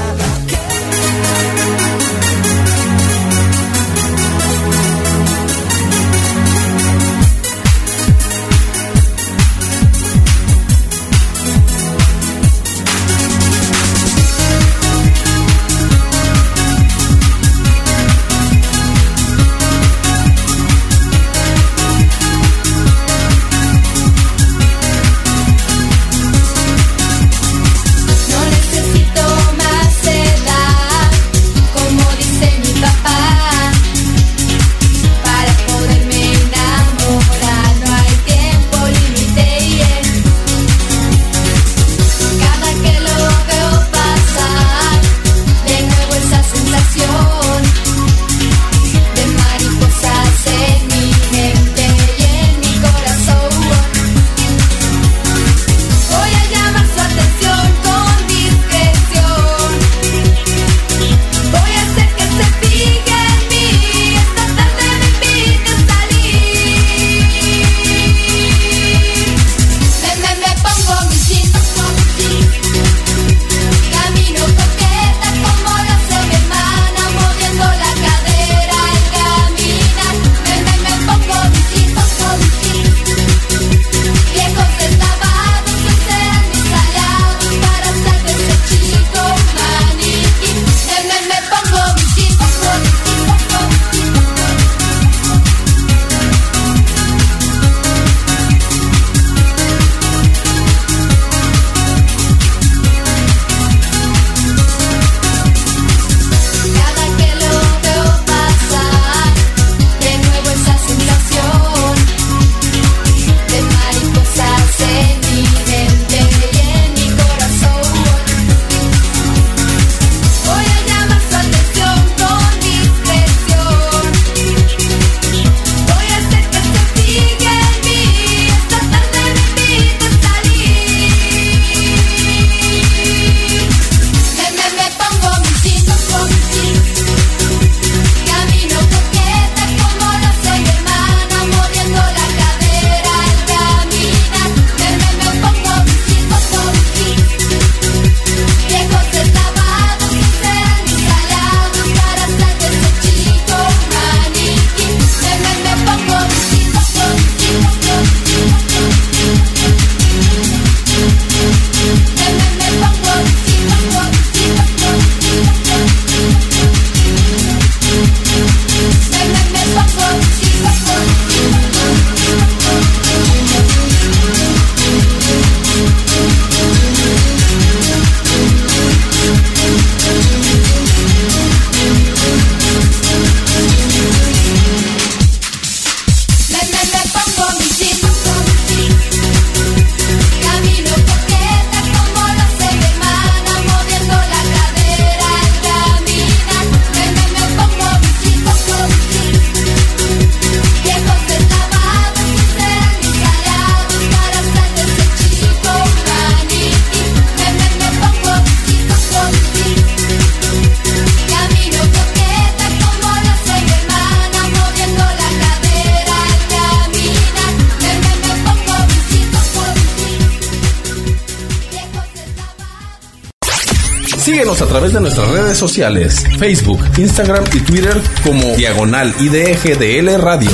Speaker 1: De nuestras redes sociales, Facebook, Instagram y Twitter como Diagonal IDGDL Radio.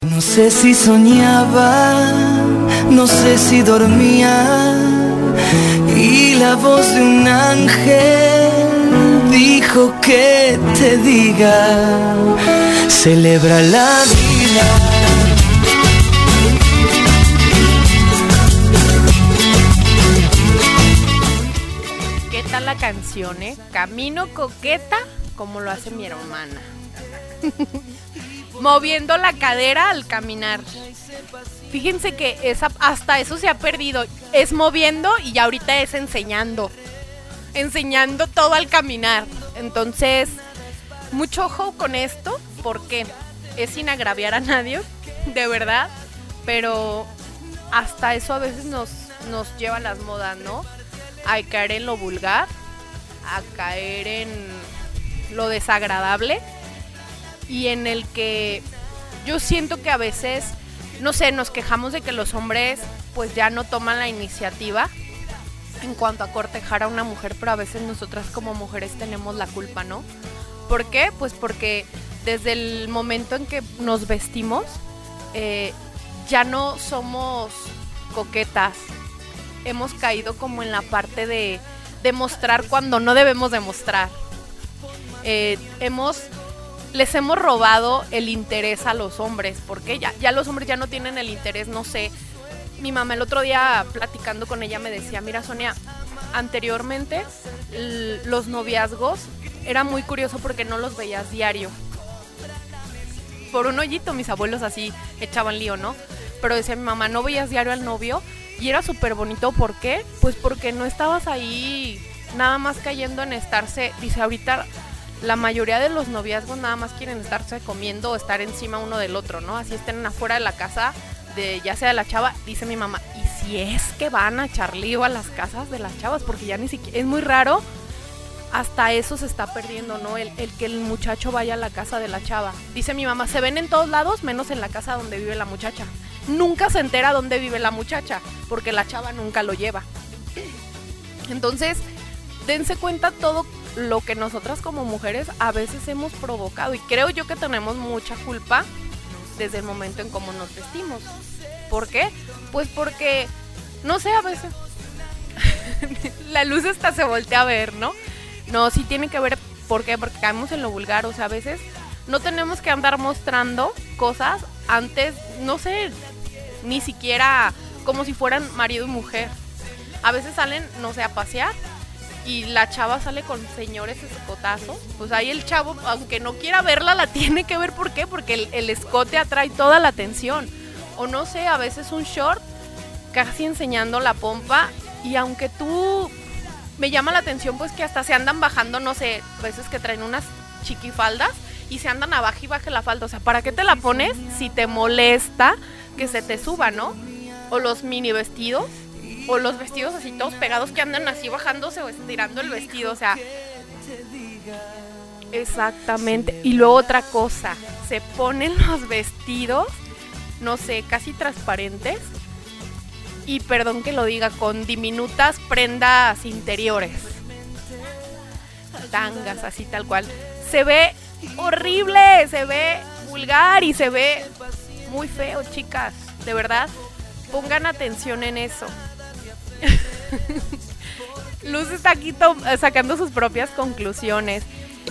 Speaker 3: No sé si soñaba, no sé si dormía y la voz de un ángel dijo que te diga, celebra la vida.
Speaker 5: Camino coqueta como lo hace mi hermana. Moviendo la cadera al caminar. Fíjense que hasta eso se ha perdido. Es moviendo y ahorita es enseñando. Enseñando todo al caminar. Entonces, mucho ojo con esto porque es sin agraviar a nadie, de verdad. Pero hasta eso a veces nos, nos lleva a las modas, ¿no? A caer en lo vulgar, a caer en lo desagradable y en el que yo siento que a veces, no sé, nos quejamos de que los hombres pues ya no toman la iniciativa en cuanto a cortejar a una mujer, pero a veces nosotras como mujeres tenemos la culpa, ¿no? ¿Por qué? Pues porque desde el momento en que nos vestimos, eh, ya no somos coquetas. Hemos caído como en la parte de demostrar cuando no debemos demostrar. Eh, hemos les hemos robado el interés a los hombres, porque ya, ya los hombres ya no tienen el interés, no sé. Mi mamá el otro día platicando con ella me decía, mira Sonia, anteriormente los noviazgos era muy curioso porque no los veías diario. Por un hoyito mis abuelos así echaban lío, ¿no? Pero decía mi mamá, no veías diario al novio y era súper bonito, ¿por qué? Pues porque no estabas ahí nada más cayendo en estarse, dice ahorita la mayoría de los noviazgos nada más quieren estarse comiendo o estar encima uno del otro, ¿no? Así estén afuera de la casa de ya sea la chava, dice mi mamá, y si es que van a echar lío a las casas de las chavas, porque ya ni siquiera, es muy raro, hasta eso se está perdiendo, ¿no? El, el que el muchacho vaya a la casa de la chava. Dice mi mamá, se ven en todos lados menos en la casa donde vive la muchacha. Nunca se entera dónde vive la muchacha, porque la chava nunca lo lleva. Entonces, dense cuenta todo lo que nosotras como mujeres a veces hemos provocado y creo yo que tenemos mucha culpa desde el momento en cómo nos vestimos. ¿Por qué? Pues porque, no sé, a veces la luz hasta se voltea a ver, ¿no? No, sí tiene que ver, ¿por qué? Porque caemos en lo vulgar, o sea, a veces no tenemos que andar mostrando cosas antes, no sé, ni siquiera como si fueran marido y mujer. A veces salen, no sé, a pasear y la chava sale con señores escotazos, pues ahí el chavo, aunque no quiera verla, la tiene que ver. ¿Por qué? Porque el, el escote atrae toda la atención. O no sé, a veces un short casi enseñando la pompa y aunque tú me llama la atención pues que hasta se andan bajando, no sé, veces que traen unas chiquifaldas y se andan abajo y baje la falda. O sea, ¿para qué te la pones si te molesta que se te suba, no? O los mini vestidos o los vestidos así todos pegados que andan así bajándose o estirando el vestido, o sea. Exactamente. Y luego otra cosa, se ponen los vestidos, no sé, casi transparentes. Y perdón que lo diga, con diminutas prendas interiores. Tangas, así tal cual. Se ve horrible, se ve vulgar y se ve muy feo, chicas. De verdad, pongan atención en eso. Luz está aquí sacando sus propias conclusiones,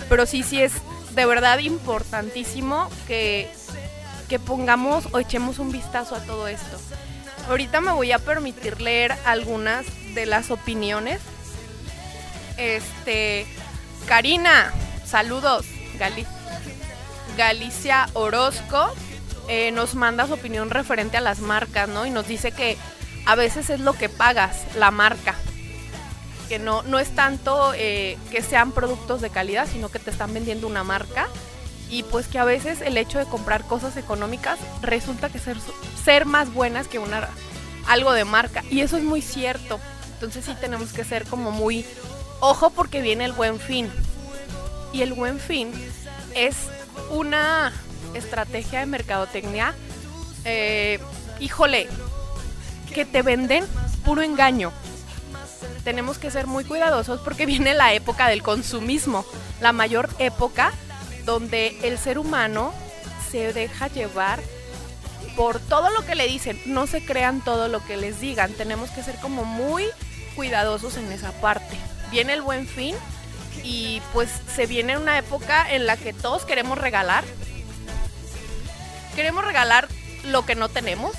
Speaker 5: pero sí, sí es de verdad importantísimo que, que pongamos o echemos un vistazo a todo esto. Ahorita me voy a permitir leer algunas de las opiniones. Este, Karina, saludos. Gali- Galicia Orozco eh, nos manda su opinión referente a las marcas, ¿no? Y nos dice que a veces es lo que pagas, la marca. Que no, no es tanto eh, que sean productos de calidad, sino que te están vendiendo una marca. Y pues que a veces el hecho de comprar cosas económicas resulta que ser, ser más buenas que una algo de marca. Y eso es muy cierto. Entonces sí tenemos que ser como muy ojo porque viene el buen fin. Y el buen fin es una estrategia de mercadotecnia. eh, híjole, que te venden puro engaño. tenemos que ser muy cuidadosos porque viene la época del consumismo, la mayor época donde el ser humano se deja llevar por todo lo que le dicen, no se crean todo lo que les digan, tenemos que ser como muy cuidadosos en esa parte. Viene el buen fin y pues se viene una época en la que todos queremos regalar. Queremos regalar lo que no tenemos.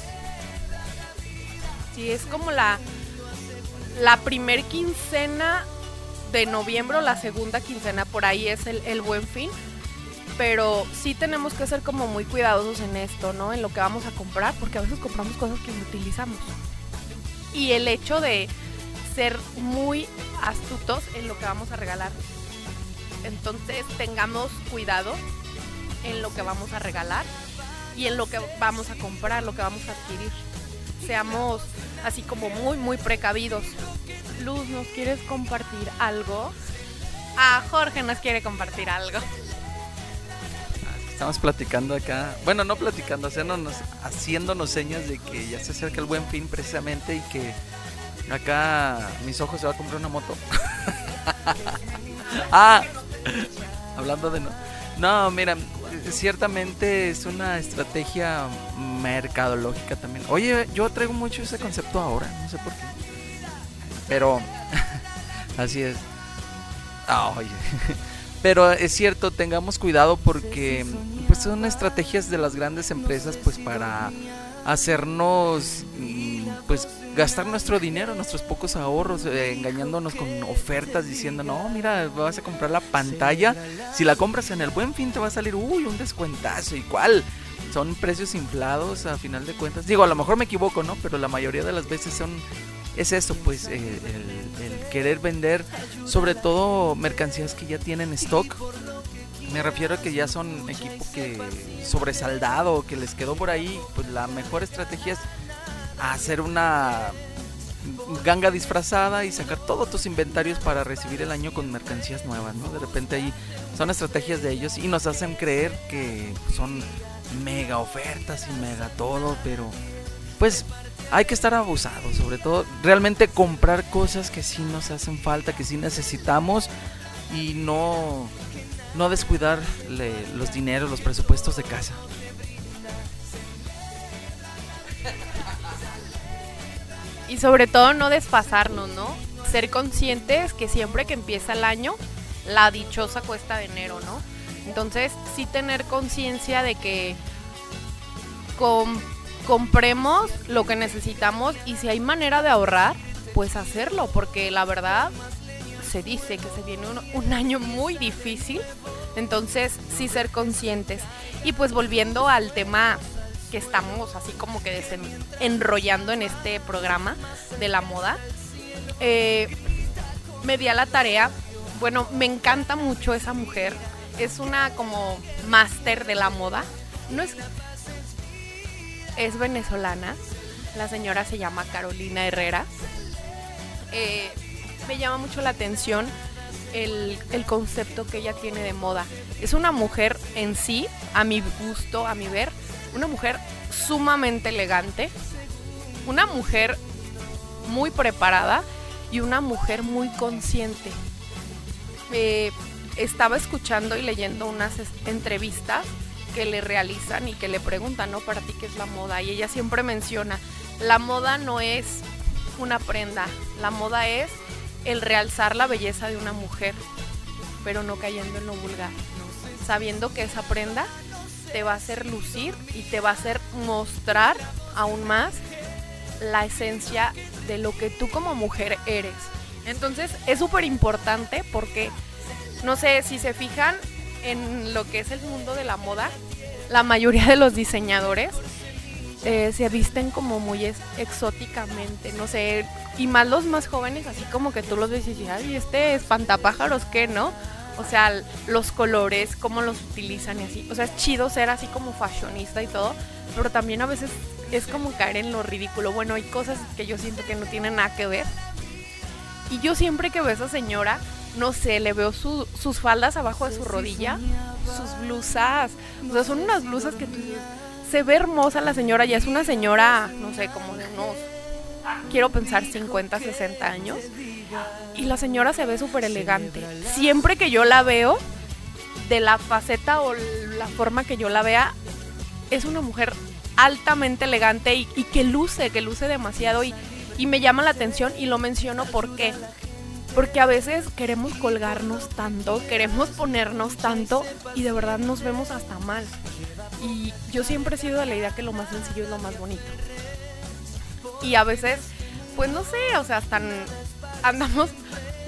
Speaker 5: Sí, es como la, la primer quincena de noviembre la segunda quincena, por ahí es el, el buen fin pero sí tenemos que ser como muy cuidadosos en esto, ¿no? En lo que vamos a comprar, porque a veces compramos cosas que no utilizamos. Y el hecho de ser muy astutos en lo que vamos a regalar. Entonces tengamos cuidado en lo que vamos a regalar y en lo que vamos a comprar, lo que vamos a adquirir. Seamos así como muy, muy precavidos. Luz, ¿nos quieres compartir algo? Ah, Jorge nos quiere compartir algo.
Speaker 6: Estamos platicando acá, bueno, no platicando, haciéndonos, haciéndonos señas de que ya se acerca el buen fin precisamente y que acá mis ojos se va a comprar una moto. ah, hablando de no. No, mira, ciertamente es una estrategia mercadológica también. Oye, yo traigo mucho ese concepto ahora, no sé por qué. Pero así es. Ah, oye. Pero es cierto, tengamos cuidado porque pues son estrategias de las grandes empresas pues para hacernos mm, pues gastar nuestro dinero, nuestros pocos ahorros, eh, engañándonos con ofertas diciendo, "No, mira, vas a comprar la pantalla, si la compras en el Buen Fin te va a salir, uy, un descuentazo." ¿Y cuál? Son precios inflados a final de cuentas. Digo, a lo mejor me equivoco, ¿no? Pero la mayoría de las veces son es eso, pues, eh, el, el, querer vender sobre todo mercancías que ya tienen stock. Me refiero a que ya son equipo que sobresaldado, que les quedó por ahí, pues la mejor estrategia es hacer una ganga disfrazada y sacar todos tus inventarios para recibir el año con mercancías nuevas, ¿no? De repente ahí son estrategias de ellos y nos hacen creer que son mega ofertas y mega todo, pero pues hay que estar abusados, sobre todo realmente comprar cosas que sí nos hacen falta, que sí necesitamos y no, no descuidar los dineros, los presupuestos de casa.
Speaker 5: Y sobre todo no desfasarnos, ¿no? Ser conscientes que siempre que empieza el año, la dichosa cuesta de enero, ¿no? Entonces, sí tener conciencia de que compremos lo que necesitamos y si hay manera de ahorrar, pues hacerlo, porque la verdad se dice que se viene un, año muy difícil, entonces sí ser conscientes. Y pues volviendo al tema que estamos así como que enrollando en este programa de la moda, eh, me di a la tarea, bueno, me encanta mucho esa mujer, es una como máster de la moda, no es es venezolana. La señora se llama Carolina Herrera. Eh, me llama mucho la atención el, el, concepto que ella tiene de moda. Es una mujer en sí, a mi gusto, a mi ver, una mujer sumamente elegante, una mujer muy preparada y una mujer muy consciente. Estaba escuchando y leyendo unas entrevistas que le realizan y que le preguntan, ¿no? Para ti, ¿qué es la moda? Y ella siempre menciona, la moda no es una prenda, la moda es el realzar la belleza de una mujer, pero no cayendo en lo vulgar, sabiendo que esa prenda te va a hacer lucir y te va a hacer mostrar aún más la esencia de lo que tú como mujer eres. Entonces es súper importante porque, no sé, si se fijan en lo que es el mundo de la moda, la mayoría de los diseñadores eh, se visten como muy exóticamente, no sé, y más los más jóvenes, así como que tú los ves y dices, ay, este espantapájaros, ¿qué, no? O sea, los colores, cómo los utilizan y así. O sea, es chido ser así como fashionista y todo, pero también a veces es como caer en lo ridículo. Bueno, hay cosas que yo siento que no tienen nada que ver. Y yo siempre que veo a esa señora, no sé, le veo sus faldas abajo de su rodilla, sus blusas. O sea, son unas blusas que se ve hermosa la señora, ya es una señora, no sé, como de unos, quiero pensar 50, 60 años. y la señora se ve súper elegante. Siempre que yo la veo, de la faceta o la forma que yo la vea, es una mujer altamente elegante y, que luce, que luce demasiado y, y me llama la atención y lo menciono porque porque a veces queremos colgarnos tanto, queremos ponernos tanto y de verdad nos vemos hasta mal. Y yo siempre he sido de la idea que lo más sencillo es lo más bonito. Y a veces, pues no sé, o sea, hasta andamos,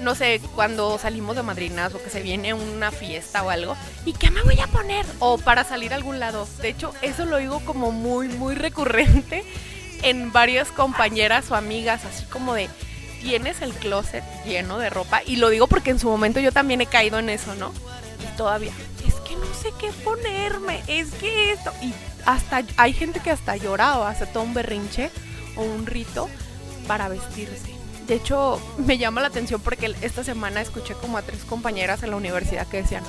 Speaker 5: no sé, cuando salimos de madrinas o que se viene una fiesta o algo, ¿y qué me voy a poner? O para salir a algún lado. De hecho, eso lo digo como muy, muy recurrente en varias compañeras o amigas, así como de, tienes el closet lleno de ropa. Y lo digo porque en su momento yo también he caído en eso, ¿no? Y todavía, no sé qué ponerme, es que esto. Y hasta hay gente que hasta llora o hace todo un berrinche o un rito para vestirse. De hecho, me llama la atención porque esta semana escuché como a tres compañeras en la universidad que decían,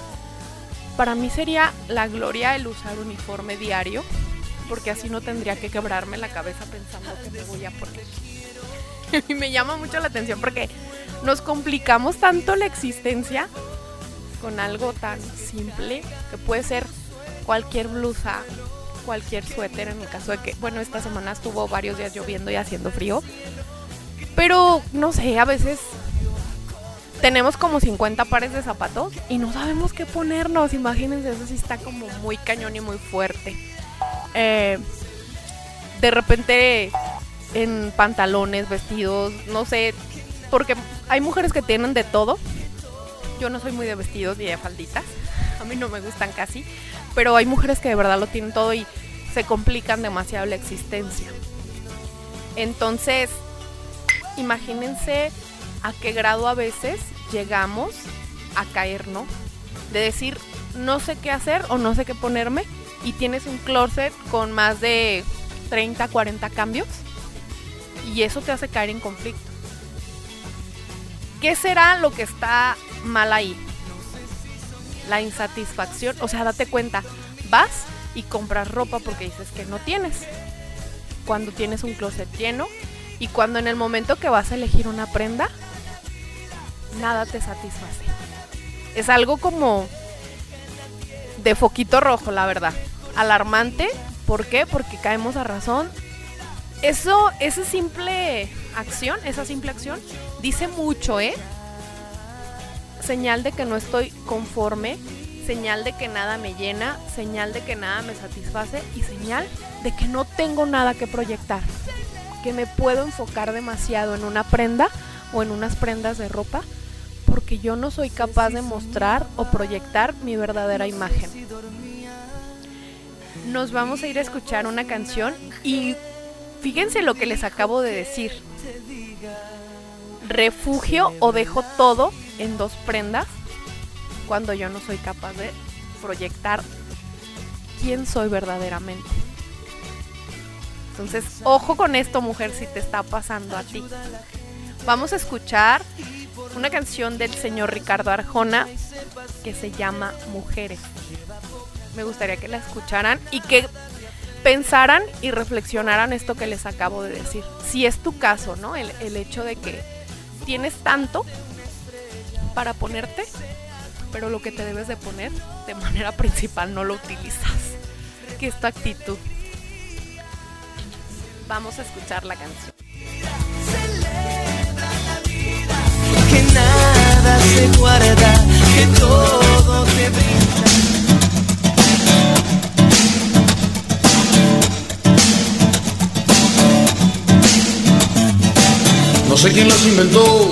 Speaker 5: para mí sería la gloria el usar uniforme diario, porque así no tendría que quebrarme la cabeza pensando que me voy a poner. y me llama mucho la atención porque nos complicamos tanto la existencia con algo tan simple que puede ser cualquier blusa, cualquier suéter en el caso de que, bueno, esta semana estuvo varios días lloviendo y haciendo frío. Pero no sé, a veces tenemos como 50 pares de zapatos y no sabemos qué ponernos. Imagínense, eso sí está como muy cañón y muy fuerte. Eh, de repente en pantalones, vestidos, no sé, porque hay mujeres que tienen de todo. Yo no soy muy de vestidos ni de falditas, a mí no me gustan casi, pero hay mujeres que de verdad lo tienen todo y se complican demasiado la existencia. Entonces, imagínense a qué grado a veces llegamos a caer, ¿no? De decir, no sé qué hacer o no sé qué ponerme y tienes un closet con más de 30, 40 cambios y eso te hace caer en conflicto. ¿Qué será lo que está mal ahí? La insatisfacción, o sea, date cuenta, vas y compras ropa porque dices que no tienes. Cuando tienes un closet lleno y cuando en el momento que vas a elegir una prenda, nada te satisface. Es algo como de foquito rojo, la verdad. Alarmante. ¿Por qué? Porque caemos a razón eso, esa simple acción, esa simple acción, dice mucho, ¿eh? Señal de que no estoy conforme, señal de que nada me llena, señal de que nada me satisface y señal de que no tengo nada que proyectar. Que me puedo enfocar demasiado en una prenda o en unas prendas de ropa porque yo no soy capaz de mostrar o proyectar mi verdadera imagen. Nos vamos a ir a escuchar una canción y Fíjense lo que les acabo de decir. Refugio o dejo todo en dos prendas cuando yo no soy capaz de proyectar quién soy verdaderamente. Entonces, ojo con esto, mujer, si te está pasando a ti. Vamos a escuchar una canción del señor Ricardo Arjona que se llama Mujeres. Me gustaría que la escucharan y que pensaran y reflexionaran esto que les acabo de decir. Si es tu caso, ¿no? El, el hecho de que tienes tanto para ponerte, pero lo que te debes de poner de manera principal no lo utilizas. Que es tu actitud. Vamos a escuchar la canción.
Speaker 3: Que nada se guarda, que todo te brinda.
Speaker 7: No sé quién las inventó,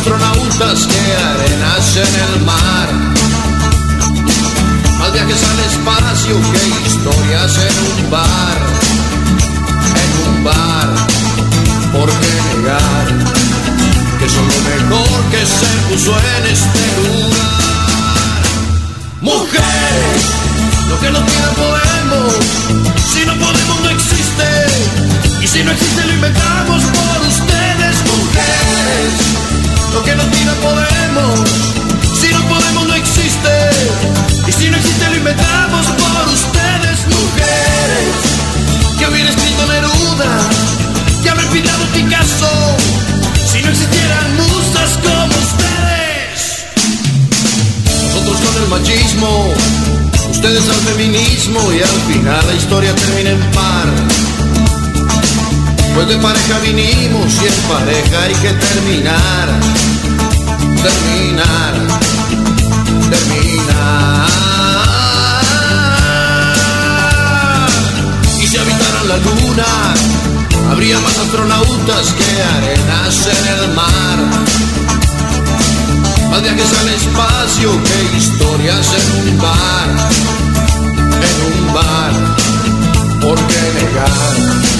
Speaker 7: Astronautas que arenas en el mar. Más viajes al espacio que historias en un bar, en un bar. ¿Por qué negar que son lo mejor que se puso en este lugar? Mujeres, lo que no tiene podemos, si no podemos no existe, y si no existe lo inventamos por ustedes, mujeres. Lo que no tiene podemos, si no podemos no existe, y si no existe lo inventamos por ustedes, mujeres. Que hubiera escrito Neruda, que haber pintado Picasso, si no existieran musas como ustedes. Nosotros con el machismo, ustedes al feminismo y al final la historia termina en par. Pues de pareja vinimos y en pareja hay que terminar, terminar, terminar. Y si habitaran la luna, habría más astronautas que arenas en el mar. Más viajes al espacio que historias en un bar, en un bar. ¿Por qué negar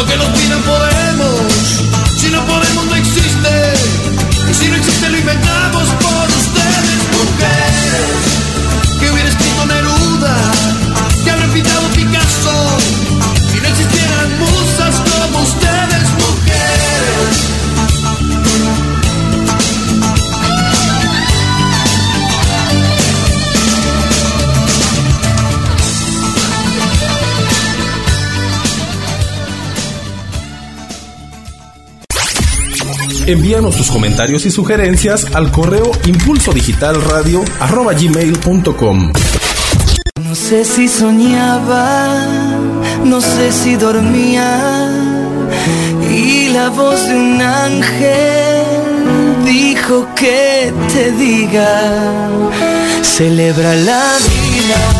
Speaker 7: Lo que nos pidan podemos,
Speaker 1: Envíanos tus comentarios y sugerencias al correo impulso digital radio gmail.com.
Speaker 3: No sé si soñaba, no sé si dormía. Y la voz de un ángel dijo que te diga, celebra la vida.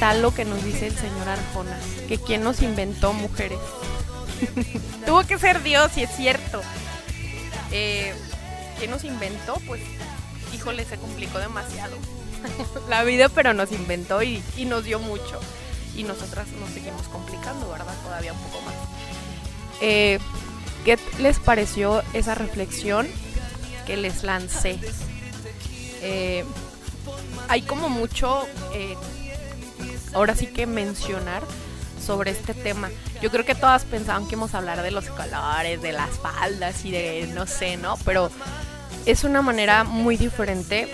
Speaker 3: celebra.
Speaker 5: ¿Qué tal lo que nos dice el señor Arjona? Que quién nos inventó mujeres. Tuvo que ser Dios, y es cierto. Eh, ¿Quién nos inventó? Pues, híjole, se complicó demasiado. La vida, pero nos inventó y, y nos dio mucho. Y nosotras nos seguimos complicando, ¿verdad? Todavía un poco más. Eh, ¿Qué les pareció esa reflexión que les lancé? Eh, hay como mucho, eh, ahora sí que mencionar sobre este tema. Yo creo que todas pensaban que íbamos a hablar de los colores, de las faldas y de no sé, ¿no? Pero es una manera muy diferente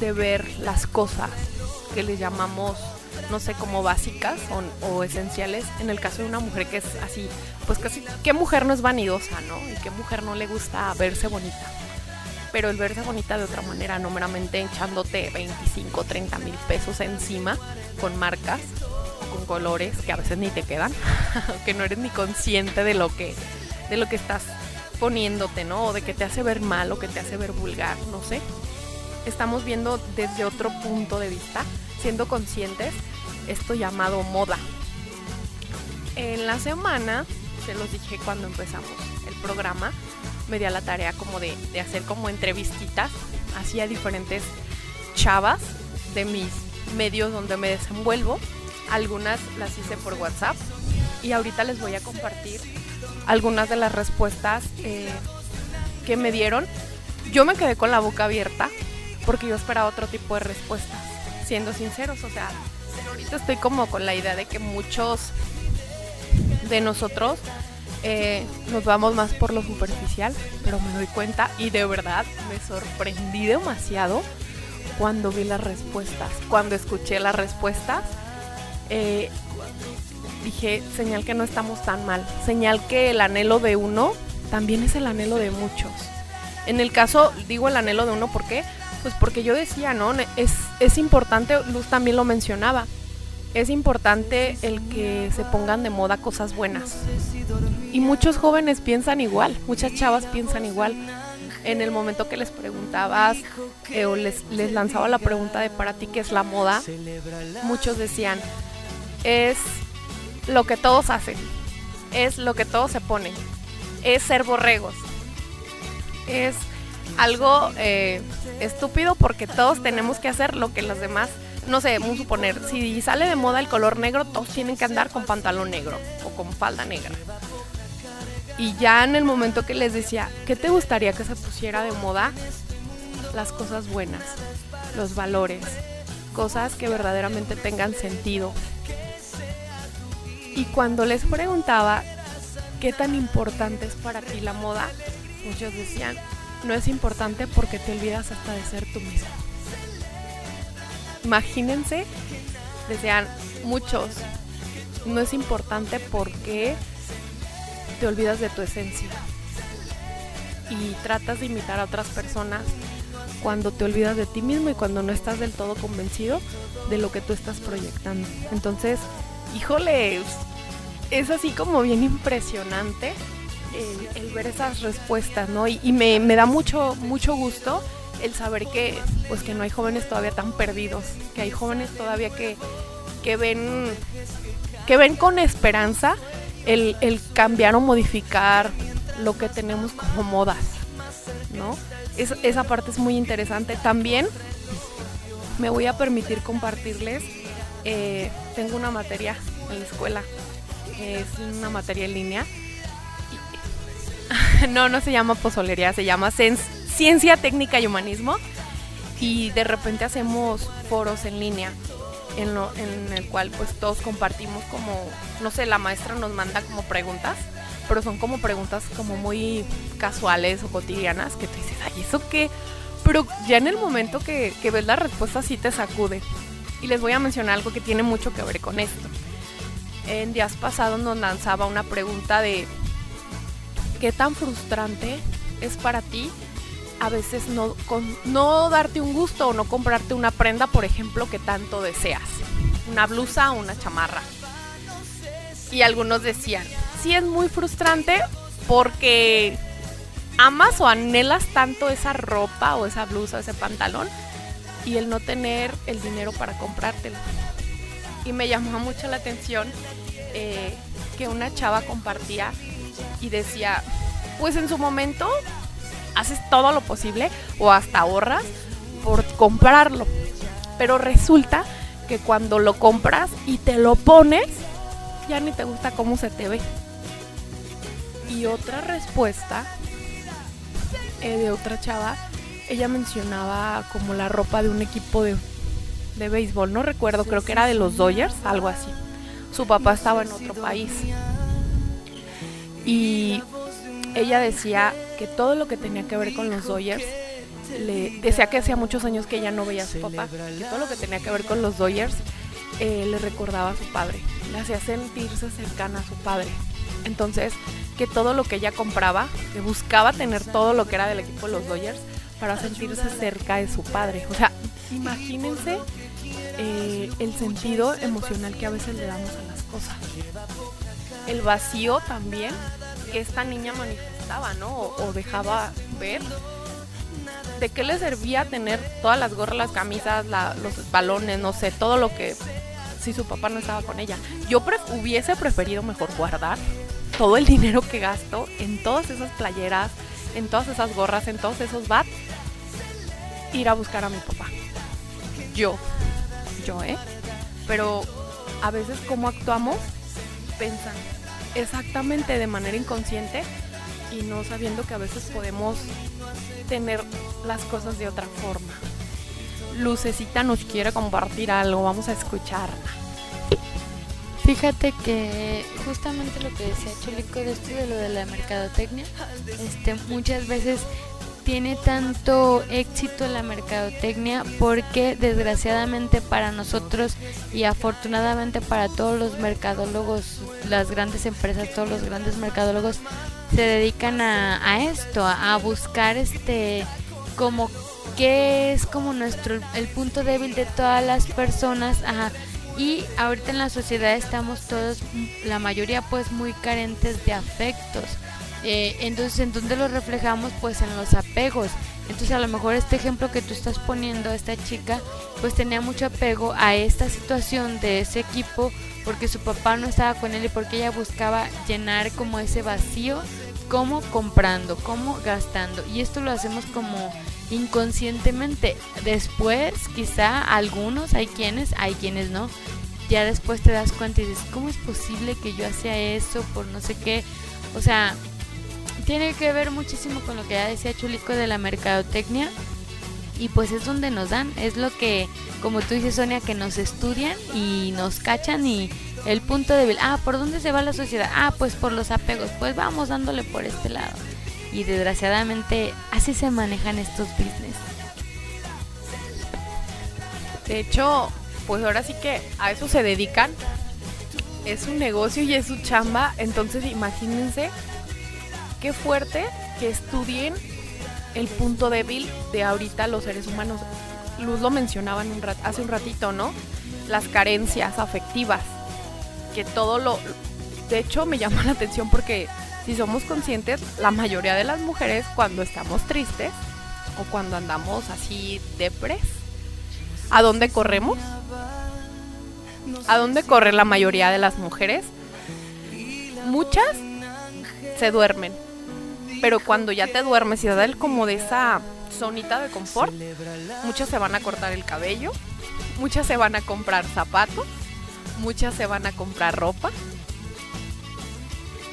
Speaker 5: de ver las cosas que les llamamos, no sé, como básicas o, o esenciales. En el caso de una mujer que es así, pues casi, ¿qué mujer no es vanidosa, no? Y qué mujer no le gusta verse bonita. Pero el verse bonita de otra manera, no meramente echándote 25, 30 mil pesos encima con marcas con colores que a veces ni te quedan, que no eres ni consciente de lo que, de lo que estás poniéndote, ¿no? O de que te hace ver mal o que te hace ver vulgar, no sé. Estamos viendo desde otro punto de vista, siendo conscientes, esto llamado moda. En la semana, se los dije cuando empezamos el programa, me di a la tarea como de, de hacer como entrevistitas, hacía diferentes chavas de mis medios donde me desenvuelvo. Algunas las hice por WhatsApp y ahorita les voy a compartir algunas de las respuestas eh, que me dieron. Yo me quedé con la boca abierta porque yo esperaba otro tipo de respuestas, siendo sinceros, o sea, ahorita estoy como con la idea de que muchos de nosotros eh, nos vamos más por lo superficial, pero me doy cuenta y de verdad me sorprendí demasiado cuando vi las respuestas, cuando escuché las respuestas. Eh, dije, señal que no estamos tan mal, señal que el anhelo de uno también es el anhelo de muchos. En el caso, digo el anhelo de uno, ¿por qué? Pues porque yo decía, ¿no? Es, es importante, Luz también lo mencionaba, es importante el que se pongan de moda cosas buenas. Y muchos jóvenes piensan igual, muchas chavas piensan igual. En el momento que les preguntabas eh, o les, lanzaba la pregunta de para ti qué es la moda, muchos decían, es lo que todos hacen, es lo que todos se ponen, es ser borregos, es algo eh, estúpido porque todos tenemos que hacer lo que los demás no sé, vamos a suponer, si sale de moda el color negro, todos tienen que andar con pantalón negro o con falda negra. Y ya en el momento que les decía, ¿qué te gustaría que se pusiera de moda? Las cosas buenas, los valores, cosas que verdaderamente tengan sentido. Y cuando les preguntaba qué tan importante es para ti la moda, muchos decían, no es importante porque te olvidas hasta de ser tú mismo. Imagínense, decían muchos, no es importante porque te olvidas de tu esencia y tratas de imitar a otras personas cuando te olvidas de ti mismo y cuando no estás del todo convencido de lo que tú estás proyectando. Entonces, híjole, es así como bien impresionante el, ver esas respuestas, ¿no? Y, me, me, da mucho, mucho gusto el saber que, pues, que no hay jóvenes todavía tan perdidos, que hay jóvenes todavía que, que ven, que ven con esperanza el, el cambiar o modificar lo que tenemos como modas, ¿no? esa parte es muy interesante. También me voy a permitir compartirles, eh, tengo una materia en la escuela, es una materia en línea. no, no se llama pozolería, se llama ciencia técnica y humanismo. Y de repente hacemos foros en línea en, lo, en el cual pues todos compartimos como, no sé, la maestra nos manda como preguntas, pero son como preguntas como muy casuales o cotidianas que tú dices, ay, ¿eso qué? Pero ya en el momento que, que ves la respuesta sí te sacude. Y les voy a mencionar algo que tiene mucho que ver con esto. En días pasados nos lanzaba una pregunta de ¿qué tan frustrante es para ti a veces no, con, no darte un gusto o no comprarte una prenda, por ejemplo, que tanto deseas. Una blusa o una chamarra. Y algunos decían, sí es muy frustrante porque amas o anhelas tanto esa ropa o esa blusa o ese pantalón y el no tener el dinero para comprártelo. Y me llamó mucho la atención eh, que una chava compartía y decía, pues en su momento haces todo lo posible o hasta ahorras por comprarlo. Pero resulta que cuando lo compras y te lo pones, ya ni te gusta cómo se te ve. Y otra respuesta eh, de otra chava, ella mencionaba como la ropa de un equipo de, de béisbol, no recuerdo, creo que era de los Dodgers, algo así. Su papá estaba en otro país. Y ella decía que todo lo que tenía que ver con los Dodgers, le decía que hacía muchos años que ella no veía a su papá, que todo lo que tenía que ver con los Dodgers eh, le recordaba a su padre, le hacía sentirse cercana a su padre. Entonces, que todo lo que ella compraba, que buscaba tener todo lo que era del equipo de los Dodgers para sentirse cerca de su padre. O sea, imagínense eh, el sentido emocional que a veces le damos a las cosas. El vacío también que esta niña manifestaba, ¿no? O, dejaba ver. ¿De qué le servía tener todas las gorras, las camisas, los balones, no sé, todo lo que si su papá no estaba con ella? Yo hubiese preferido mejor guardar todo el dinero que gasto en todas esas playeras, en todas esas gorras, en todos esos bats, ir a buscar a mi papá. Yo. yo, ¿eh? Pero a veces cómo actuamos, pensan exactamente de manera inconsciente y no sabiendo que a veces podemos tener las cosas de otra forma. Lucecita nos quiere compartir algo, vamos a escucharla.
Speaker 4: Fíjate que justamente lo que decía Chulico de esto de lo de la mercadotecnia, este, muchas veces tiene tanto éxito la mercadotecnia porque desgraciadamente para nosotros y afortunadamente para todos los mercadólogos, las grandes empresas, todos los grandes mercadólogos se dedican a, esto, a, a buscar este como qué es como nuestro el punto débil de todas las personas, ajá, y ahorita en la sociedad estamos todos, la mayoría pues muy carentes de afectos. Eh, entonces, ¿en dónde lo reflejamos? Pues en los apegos. Entonces, a lo mejor este ejemplo que tú estás poniendo, esta chica, pues tenía mucho apego a esta situación de ese equipo porque su papá no estaba con él y porque ella buscaba llenar como ese vacío, como comprando, como gastando. Y esto lo hacemos como inconscientemente. Después, quizá algunos, hay quienes, hay quienes no. Ya después te das cuenta y dices, ¿cómo es posible que yo hacía eso por no sé qué? O sea, tiene que ver muchísimo con lo que ya decía Chulico de la mercadotecnia. Y pues es donde nos dan, es lo que, como tú dices Sonia, que nos estudian y nos cachan y el punto débil, ah, ¿por dónde se va la sociedad? Ah, pues por los apegos, pues vamos dándole por este lado. Y desgraciadamente así se manejan estos business.
Speaker 5: De hecho, pues ahora sí que a eso se dedican. Es un negocio y es su chamba. Entonces imagínense qué fuerte que estudien el punto débil de ahorita los seres humanos. Luz lo mencionaba en un rat hace un ratito, ¿no? Las carencias afectivas. Que todo lo... De hecho, me llama la atención porque si somos conscientes, la mayoría de las mujeres cuando estamos tristes o cuando andamos así depres, ¿a dónde corremos? ¿A dónde corre la mayoría de las mujeres? Muchas se duermen, pero cuando ya te duermes y da el como de esa zonita de confort, muchas se van a cortar el cabello, muchas se van a comprar zapatos, muchas se van a comprar ropa.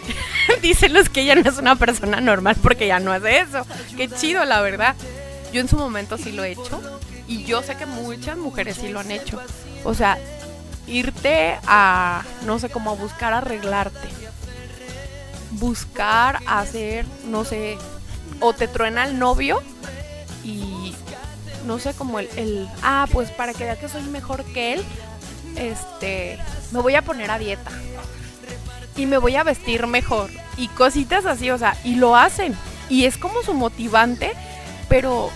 Speaker 5: Dicen los que ella no es una persona normal porque ya no hace eso. Qué chido, la verdad. Yo en su momento sí lo he hecho y yo sé que muchas mujeres sí lo han hecho. O sea, irte a, no sé, cómo a buscar arreglarte. Buscar hacer, no sé, o te truena el novio y no sé, como el, el, ah, pues para que vea que soy mejor que él, este, me voy a poner a dieta y me voy a vestir mejor y cositas así, o sea, y lo hacen. Y es como su motivante, pero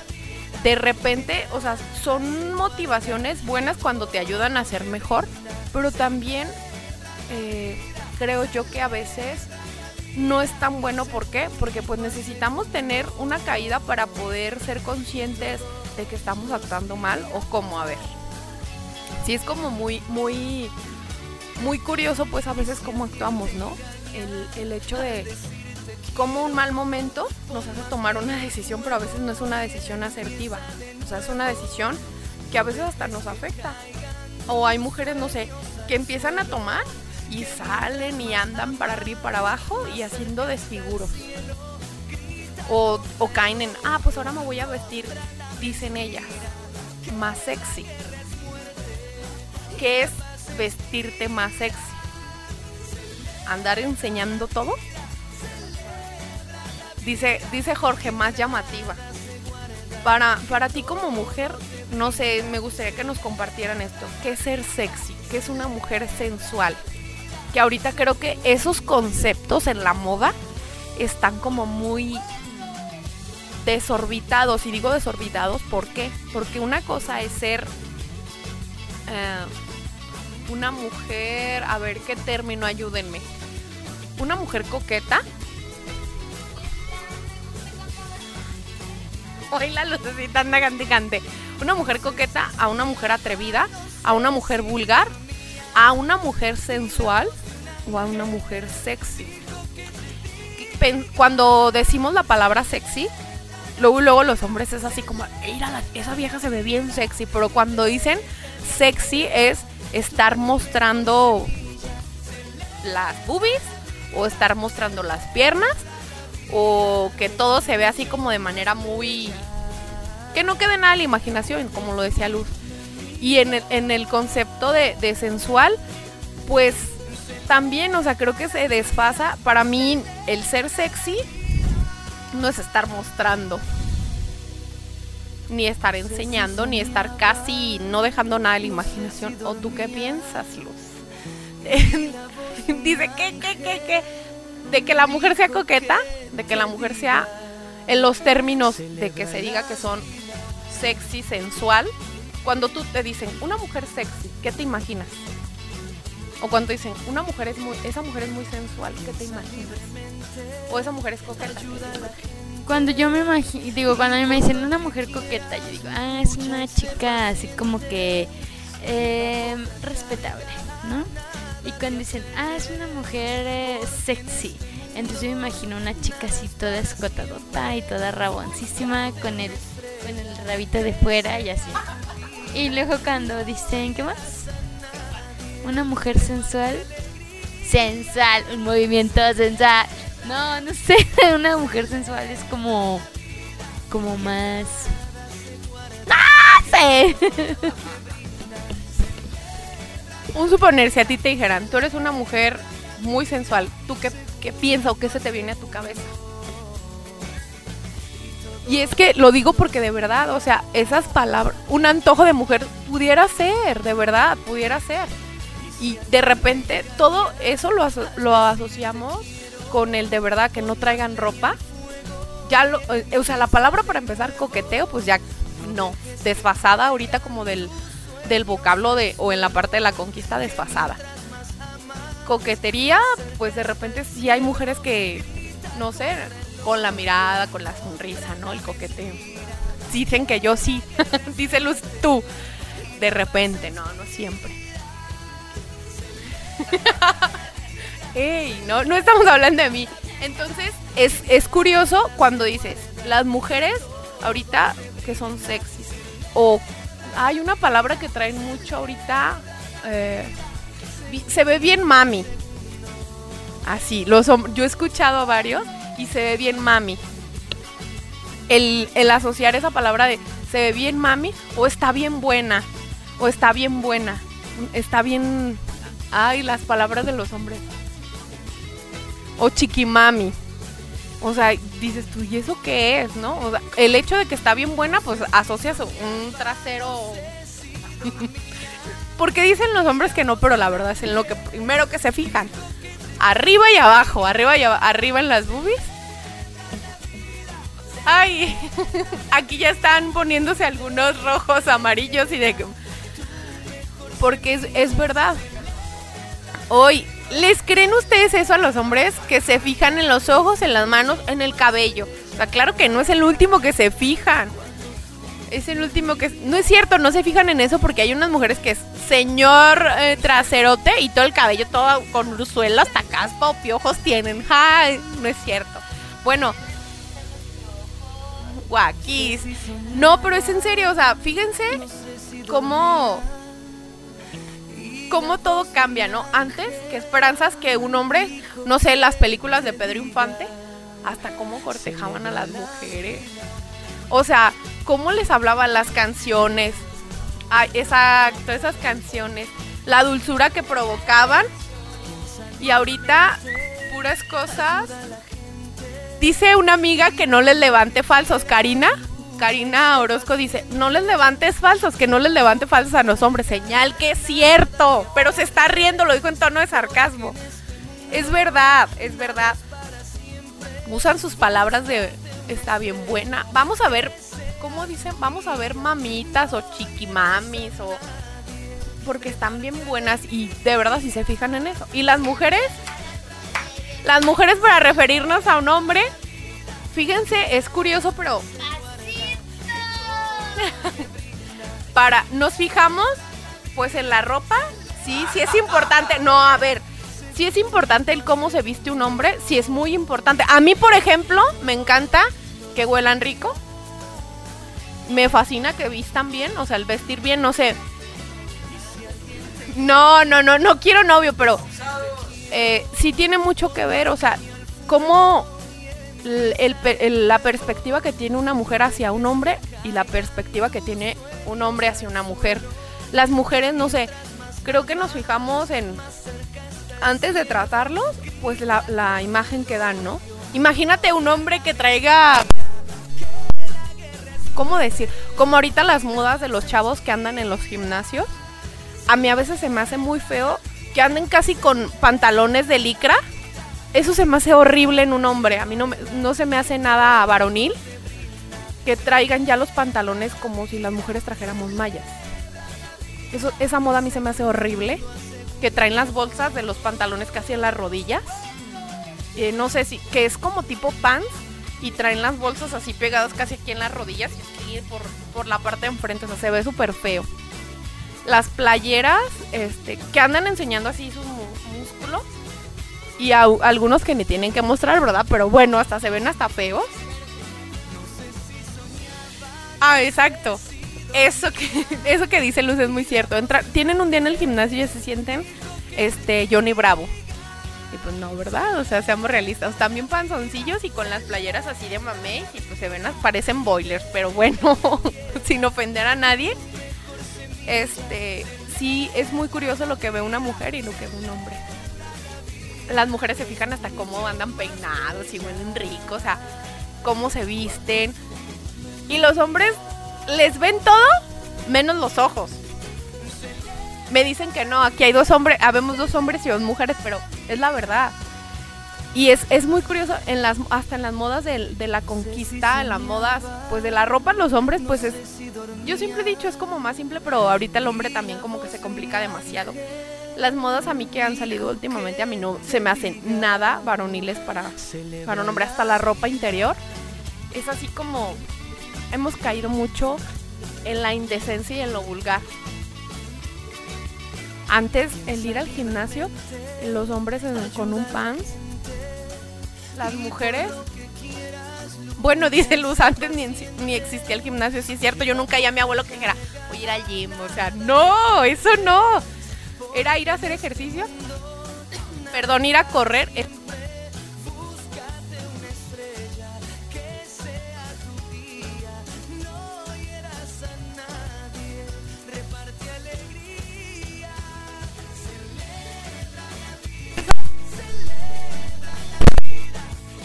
Speaker 5: de repente, o sea, son motivaciones buenas cuando te ayudan a ser mejor, pero también eh, creo yo que a veces no es tan bueno, ¿por qué? Porque pues necesitamos tener una caída para poder ser conscientes de que estamos actuando mal o cómo, a ver. Sí es como muy, muy, muy curioso pues a veces cómo actuamos, ¿no? El, el hecho de cómo un mal momento nos hace tomar una decisión, pero a veces no es una decisión asertiva. O sea, es una decisión que a veces hasta nos afecta. O hay mujeres, no sé, que empiezan a tomar y salen y andan para arriba y para abajo y haciendo desfiguro. O, o caen en, ah, pues ahora me voy a vestir, dicen ellas, más sexy. ¿Qué es vestirte más sexy? ¿Andar enseñando todo? Dice, dice Jorge, más llamativa. Para, para ti como mujer, no sé, me gustaría que nos compartieran esto. ¿Qué es ser sexy? ¿Qué es una mujer sensual? Que ahorita creo que esos conceptos en la moda están como muy desorbitados. Y digo desorbitados, ¿por qué? Porque una cosa es ser eh, una mujer, a ver qué término, ayúdenme. Una mujer coqueta. Hoy la lucecita anda canticante. Una mujer coqueta a una mujer atrevida, a una mujer vulgar, a una mujer sensual o a una mujer sexy. Cuando decimos la palabra sexy, luego luego los hombres es así como, esa vieja se ve bien sexy, pero cuando dicen sexy es estar mostrando las boobies o estar mostrando las piernas o que todo se ve así como de manera muy que no quede nada a la imaginación, como lo decía Luz. Y en el, en el concepto de, de sensual, pues también, o sea, creo que se desfasa. Para mí, el ser sexy no es estar mostrando, ni estar enseñando, ni estar casi no dejando nada a la imaginación. ¿O tú qué piensas, Luz? Dice, ¿qué, qué, qué, qué? De que la mujer sea coqueta, de que la mujer sea, en los términos de que se diga que son sexy, sensual. Cuando tú te dicen, una mujer sexy, ¿qué te imaginas? O cuando dicen, una mujer es muy, esa mujer es muy sensual, ¿qué te imaginas? O esa mujer es coqueta.
Speaker 4: Cuando yo me imagino, digo, cuando a mí me dicen una mujer coqueta, yo digo, ah, es una chica así como que eh, respetable, ¿no? Y cuando dicen, ah, es una mujer eh, sexy, entonces yo me imagino una chica así toda escotadota y toda raboncísima con el, con el rabito de fuera y así. Y luego cuando dicen, ¿qué más? Una mujer sensual. Sensual, un movimiento sensual. No, no sé, una mujer sensual es como como más no sé.
Speaker 5: Un suponer, si a ti te dijeran, tú eres una mujer muy sensual, ¿tú qué, qué piensas o qué se te viene a tu cabeza? Y es que lo digo porque de verdad, o sea, esas palabras, un antojo de mujer pudiera ser, de verdad, pudiera ser. Y de repente todo eso lo, aso- lo asociamos con el de verdad que no traigan ropa. Ya lo, eh, o sea, la palabra para empezar, coqueteo, pues ya no, desfasada ahorita como del, del vocablo de, o en la parte de la conquista desfasada. Coquetería, pues de repente sí hay mujeres que, no sé, con la mirada, con la sonrisa, ¿no? El coqueteo. Dicen que yo sí, dice Luz tú. De repente, no, no siempre. Ey, no, no estamos hablando de mí. Entonces, es, es curioso cuando dices, las mujeres ahorita que son sexys. O hay una palabra que traen mucho ahorita. eh, se ve bien mami. Así, los yo he escuchado a varios y se ve bien mami. El, asociar esa palabra de se ve bien mami o está bien buena o está bien buena. Está bien... Ay, las palabras de los hombres. O chiquimami. O sea, dices tú, ¿y eso qué es, no? O sea, el hecho de que está bien buena, pues asocias un trasero. Porque dicen los hombres que no, pero la verdad es en lo que primero que se fijan. Arriba y abajo, arriba y aba- arriba en las boobies. Ay, aquí ya están poniéndose algunos rojos, amarillos y de... que- Porque es, es verdad. Hoy, ¿les creen ustedes eso a los hombres que se fijan en los ojos, en las manos, en el cabello? O sea, claro que no es el último que se fijan. Es el último que... No es cierto, no se fijan en eso porque hay unas mujeres que es señor eh, traserote y todo el cabello todo con luzuelo hasta caspa o piojos tienen. Ay, no es cierto. Bueno, guaquis. No, pero es en serio, o sea, fíjense cómo cómo todo cambia, ¿no? Antes, que esperanzas que un hombre, no sé, las películas de Pedro Infante, hasta cómo cortejaban a las mujeres. O sea, cómo les hablaban las canciones. Exacto, esas canciones. La dulzura que provocaban. Y ahorita, puras cosas. Dice una amiga que no les levante falsos, Karina. Karina Orozco dice, no les levantes falsos, que no les levante falsos a los hombres. Señal que es cierto, pero se está riendo, lo dijo en tono de sarcasmo. Es verdad, es verdad. Usan sus palabras de está bien buena. Vamos a ver, ¿cómo dicen? Vamos a ver mamitas o chiquimamis o... Porque están bien buenas y de verdad si se fijan en eso. Y las mujeres, las mujeres para referirnos a un hombre, fíjense, es curioso, pero para nos fijamos pues en la ropa. Sí sí es importante no a ver sí es importante el cómo se viste un hombre sí es muy importante. A mí por ejemplo me encanta que huelan rico. Me fascina que vistan bien, o sea, el vestir bien, no sé. No, no, no, no quiero novio, pero eh, sí tiene mucho que ver, o sea, cómo la perspectiva que tiene una mujer hacia un hombre y la perspectiva que tiene un hombre hacia una mujer. Las mujeres, no sé, creo que nos fijamos en, antes de tratarlos, pues la, la imagen que dan, ¿no? Imagínate un hombre que traiga, ¿cómo decir? Como ahorita las modas de los chavos que andan en los gimnasios. A mí a veces se me hace muy feo que anden casi con pantalones de licra. Eso se me hace horrible en un hombre. A mí no, no se me hace nada varonil que traigan ya los pantalones como si las mujeres trajéramos mallas. Eso, esa moda a mí se me hace horrible. Que traen las bolsas de los pantalones casi en las rodillas. Eh, no sé si, que es como tipo pants y traen las bolsas así pegadas casi aquí en las rodillas y por, por la parte de enfrente. O sea, se ve súper feo. Las playeras, este, que andan enseñando así sus músculos. Y a- algunos que ni tienen que mostrar, ¿verdad? Pero bueno, hasta se ven hasta feos. Ah, exacto. Eso que, eso que dice Luz es muy cierto. Tienen un día en el gimnasio y se sienten este Johnny Bravo. Y pues no, ¿verdad? O sea, seamos realistas. También panzoncillos y con las playeras así de mamey y pues se ven, parecen boilers. Pero bueno, sin ofender a nadie. Este, sí, es muy curioso lo que ve una mujer y lo que ve un hombre. Las mujeres se fijan hasta cómo andan peinados y huelen rico, o sea, cómo se visten. Y los hombres les ven todo menos los ojos. Me dicen que no, aquí hay dos hombres, habemos dos hombres y dos mujeres, pero es la verdad. Y es, es muy curioso, en las, hasta en las modas del- de, la conquista, en las modas pues de la ropa, los hombres pues es... Yo siempre he dicho es como más simple, pero ahorita el hombre también como que se complica demasiado. Las modas a mí que han salido últimamente a mí no se me hacen nada varoniles para, para un hombre, hasta la ropa interior. Es así como hemos caído mucho en la indecencia y en lo vulgar. Antes, el ir al gimnasio, los hombres con un pants, las mujeres. Bueno, dice Luz, antes ni, ni existía el gimnasio, sí es cierto. Yo nunca oí a mi abuelo que dijera, voy a ir al gym. O sea, no, eso no. Era ir a hacer ejercicio. Perdón, ir a correr.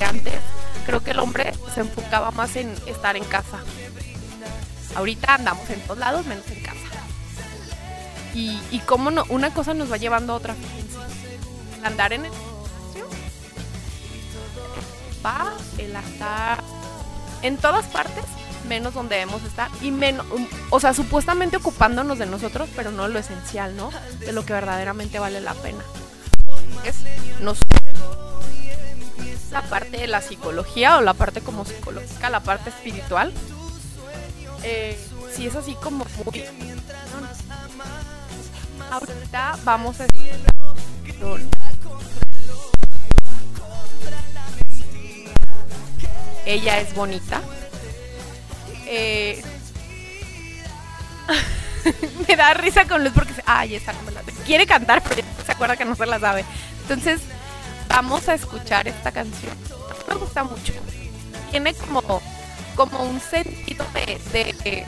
Speaker 5: Antes creo que el hombre se enfocaba más en estar en casa. Ahorita andamos en todos lados menos en casa. Y, y cómo no, una cosa nos va llevando a otra. El andar en el va el estar en todas partes, menos donde debemos estar. Y menos, o sea, supuestamente ocupándonos de nosotros, pero no lo esencial, ¿no? De lo que verdaderamente vale la pena. Es nos la parte de la psicología o la parte como psicológica, la parte espiritual. Eh, sí es así como muy... Ahorita vamos a... Ella es bonita. Eh, me da risa con Luz porque... se- Ay, esa no me la... Quiere cantar, pero se acuerda que no se la sabe. Entonces, vamos a escuchar esta canción. Me gusta mucho. Tiene como, como un sentido de,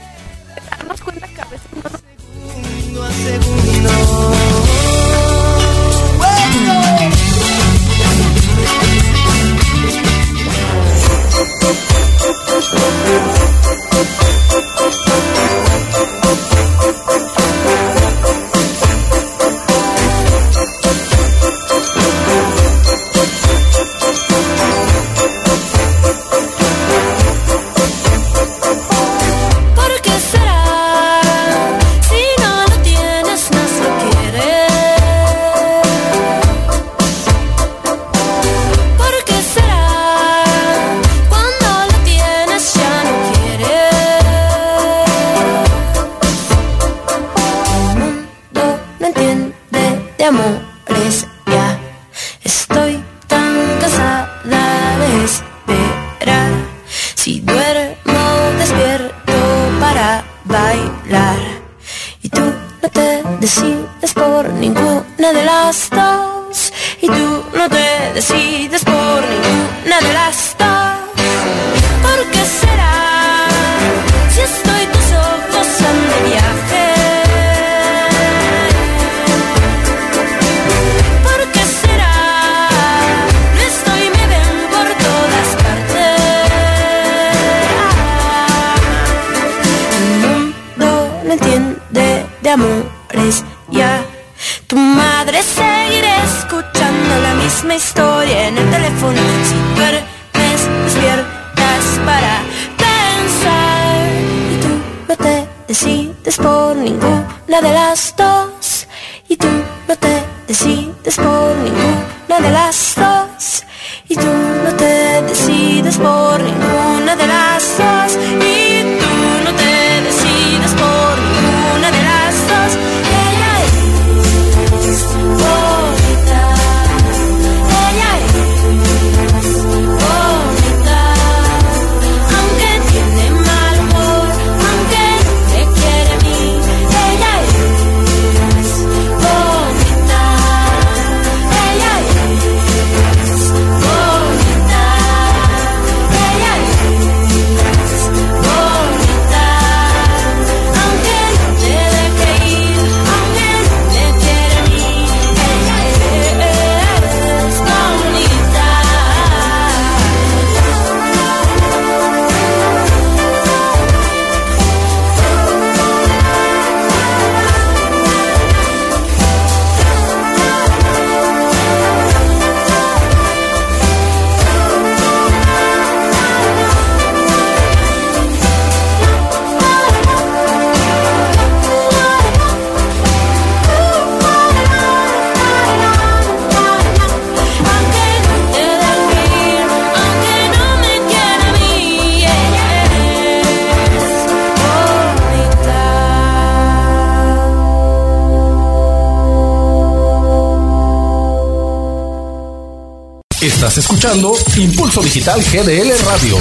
Speaker 5: darnos cuenta que a veces no nos
Speaker 3: segundo a segundo.
Speaker 8: ¿Por
Speaker 1: Escuchando
Speaker 3: Impulso Digital GDL Radio.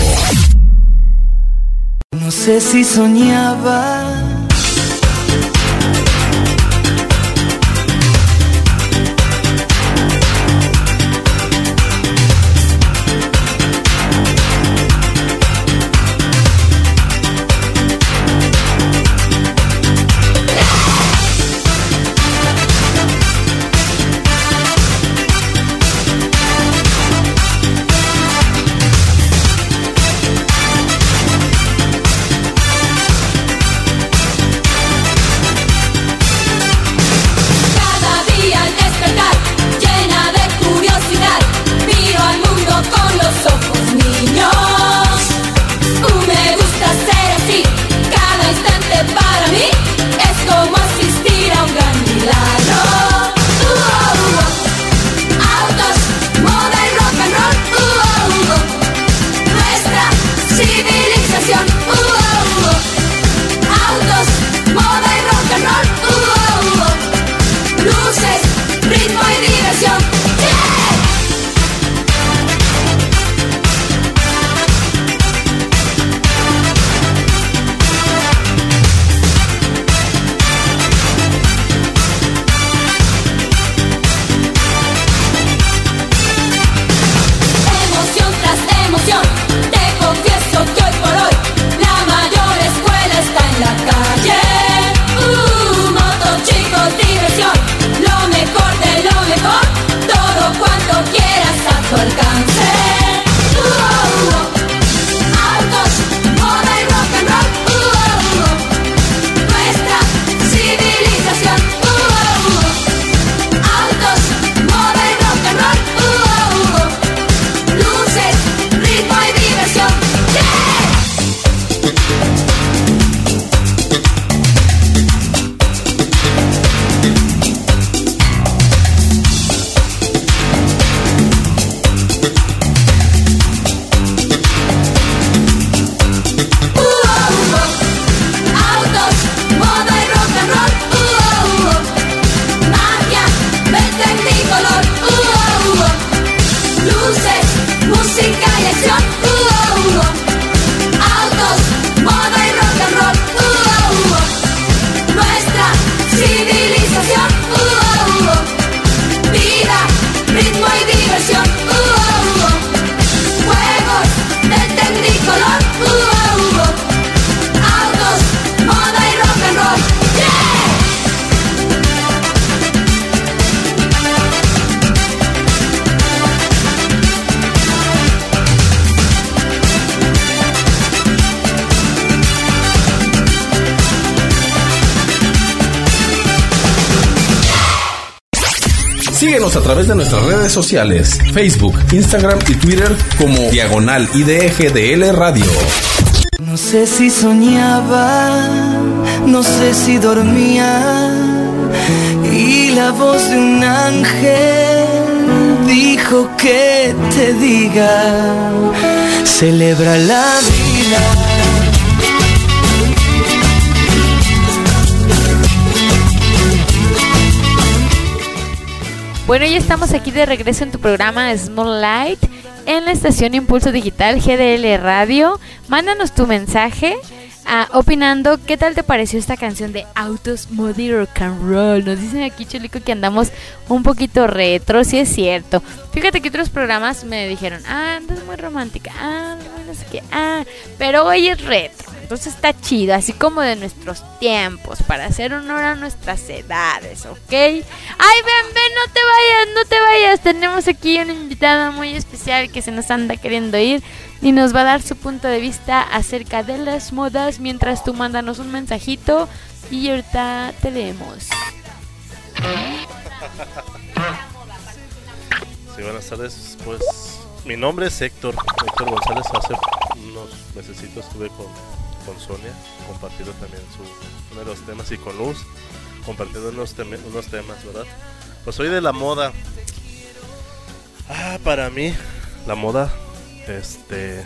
Speaker 1: Síguenos a través de nuestras redes sociales, Facebook, Instagram y Twitter como Diagonal IDGDL Radio.
Speaker 3: No sé si soñaba, no sé si dormía y la voz de un ángel dijo que te diga, celebra la vida.
Speaker 4: Bueno, ya estamos aquí de regreso en tu programa Small Light en la estación Impulso Digital GDL Radio. Mándanos tu mensaje ah, opinando qué tal te pareció esta canción de Autos Modi Rock Roll. Nos dicen aquí, Cholico, que andamos un poquito retro, si es cierto. Fíjate que otros programas me dijeron, ah, andas muy romántica, ah, no sé qué, ah, pero hoy es retro. Entonces está chido, así como de nuestros tiempos, para hacer honor a nuestras edades, ¿ok? Ay, ven, ven, no te vayas, no te vayas. Tenemos aquí una invitada muy especial que se nos anda queriendo ir y nos va a dar su punto de vista acerca de las modas mientras tú mándanos un mensajito y ahorita te leemos.
Speaker 9: Sí, buenas tardes. Pues mi nombre es Héctor, Héctor González. Hace unos meses estuve con, con Sonia, compartiendo también su, uno de los temas y con Luz, compartiendo unos, teme- unos temas, ¿verdad? Pues soy de la moda. Ah, para mí, la moda, este,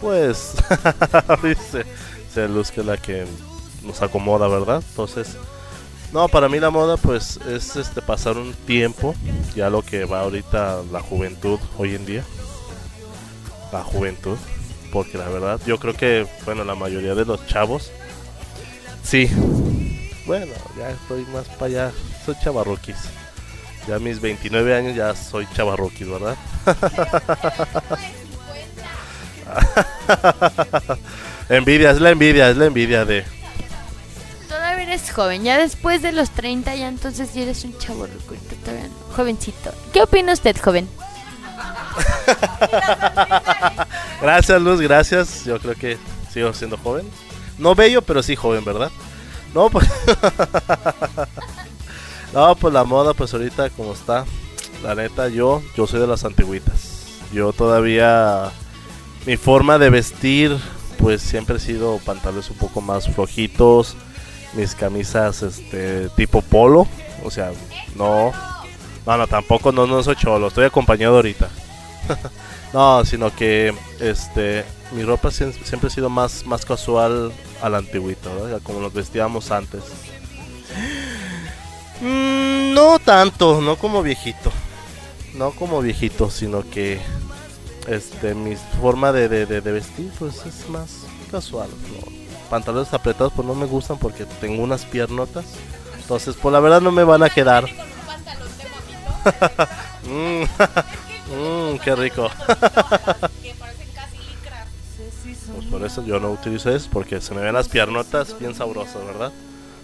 Speaker 9: pues, dice, se luz que la que nos acomoda, ¿verdad? Entonces, no, para mí la moda pues es este pasar un tiempo, ya lo que va ahorita la juventud hoy en día. La juventud, porque la verdad yo creo que bueno, la mayoría de los chavos sí. Bueno, ya estoy más para allá, soy chavarroquis. Ya mis 29 años ya soy chavarroquis, ¿verdad? envidia, es la envidia, es la envidia de
Speaker 4: Todavía eres joven, ya después de los 30 ya entonces ya eres un no, jovencito. ¿Qué opina usted, joven?
Speaker 9: Gracias, Luz, gracias. Yo creo que sigo siendo joven. No bello, pero sí joven, ¿verdad? No, pues. no, pues la moda, pues ahorita como está. La neta, yo, yo soy de las antigüitas. Yo todavía. Mi forma de vestir, pues siempre he sido pantalones un poco más flojitos. Mis camisas, este, tipo polo. O sea, no. No, tampoco, no, no soy cholo. Estoy acompañado ahorita. No, sino que este mi ropa siem- siempre ha sido más, más casual a la antigüita, ¿verdad? Como nos vestíamos antes. Mm, no tanto, no como viejito. No como viejito, sino que este mi forma de, de- de- de vestir pues es más casual. ¿no? Pantalones apretados pues no me gustan porque tengo unas piernotas. Entonces, pues la verdad no me van a quedar. Mm, mm, qué rico. Pues por eso yo no utilizo eso, porque se me ven las piernotas bien sabrosas, ¿verdad?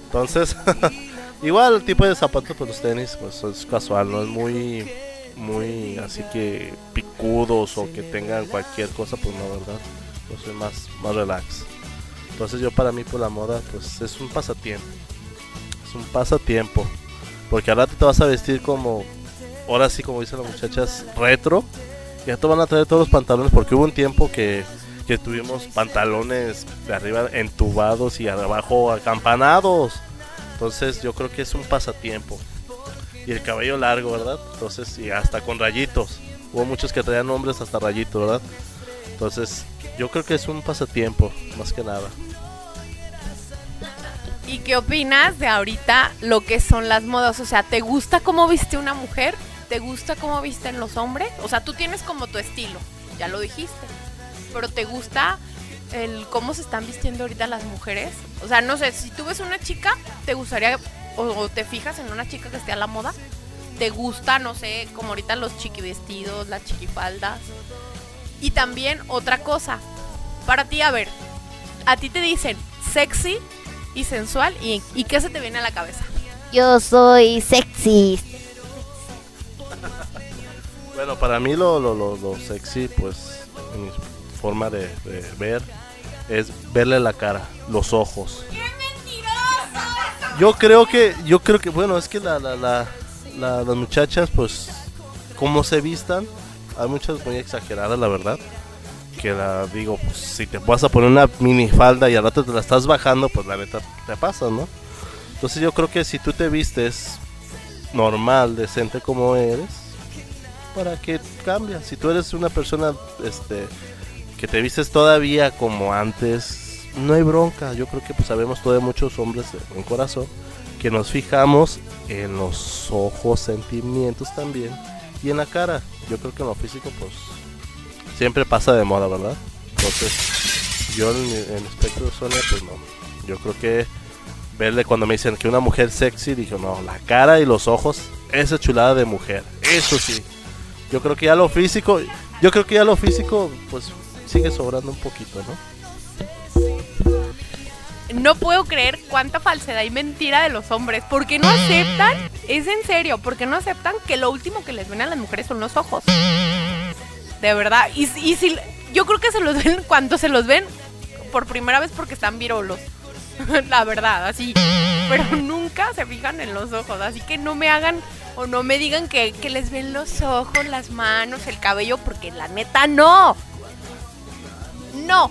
Speaker 9: Entonces, igual el tipo de zapatos, pues los tenis, pues es casual, no es muy, muy así que picudos o que tengan cualquier cosa, pues no, ¿verdad? Yo soy más, más relax. Entonces yo para mí, pues la moda, pues es un pasatiempo. Es un pasatiempo. Porque ahora te vas a vestir como, ahora sí, como dicen las muchachas, retro. Ya te van a traer todos los pantalones porque hubo un tiempo que, que tuvimos pantalones de arriba entubados y abajo acampanados. Entonces yo creo que es un pasatiempo. Y el cabello largo, ¿verdad? Entonces, y hasta con rayitos. Hubo muchos que traían hombres hasta rayitos, ¿verdad? Entonces, yo creo que es un pasatiempo, más que nada.
Speaker 5: ¿Y qué opinas de ahorita lo que son las modas? O sea, ¿te gusta cómo viste una mujer? ¿Te gusta cómo visten los hombres? O sea, tú tienes como tu estilo, ya lo dijiste. Pero ¿te gusta el cómo se están vistiendo ahorita las mujeres? O sea, no sé, si tú ves una chica, ¿te gustaría o, te fijas en una chica que esté a la moda? ¿Te gusta, no sé, como ahorita los chiqui vestidos, las chiquifaldas? Y también otra cosa, para ti, a ver, a ti te dicen sexy y sensual y, y ¿qué se te viene a la cabeza?
Speaker 2: Yo soy sexy.
Speaker 9: Bueno, para mí lo, lo, lo, lo sexy, pues, en mi forma de, de ver, es verle la cara, los ojos. Yo creo que, yo creo que, bueno, es que la, la, la, la- las muchachas, pues, cómo se vistan. Hay muchas muy exageradas, la verdad. Que la digo, pues, si te vas a poner una minifalda y al rato te la estás bajando, pues la neta te pasa, ¿no? Entonces yo creo que si tú te vistes normal, decente como eres, para que cambia. Si tú eres una persona este que te vistes todavía como antes, no hay bronca. Yo creo que pues sabemos todavía muchos hombres de buen corazón que nos fijamos en los ojos, sentimientos también y en la cara. Yo creo que en lo físico pues siempre pasa de moda, ¿verdad? Entonces, yo en, en el espectro de Sonia pues no. Yo creo que verle cuando me dicen que una mujer sexy, dije, no, la cara y los ojos, esa chulada de mujer. Eso sí. Yo creo que ya lo físico, yo creo que ya lo físico pues sigue sobrando un poquito, ¿no?
Speaker 5: No puedo creer cuánta falsedad y mentira de los hombres. ¿Por qué no aceptan? Es en serio, ¿por qué no aceptan que lo último que les ven a las mujeres son los ojos? De verdad. Y, y si yo creo que se los ven cuando se los ven por primera vez porque están virolos. La verdad, así. Pero nunca se fijan en los ojos. Así que no me hagan o no me digan que, que les ven los ojos, las manos, el cabello, porque la neta no. No.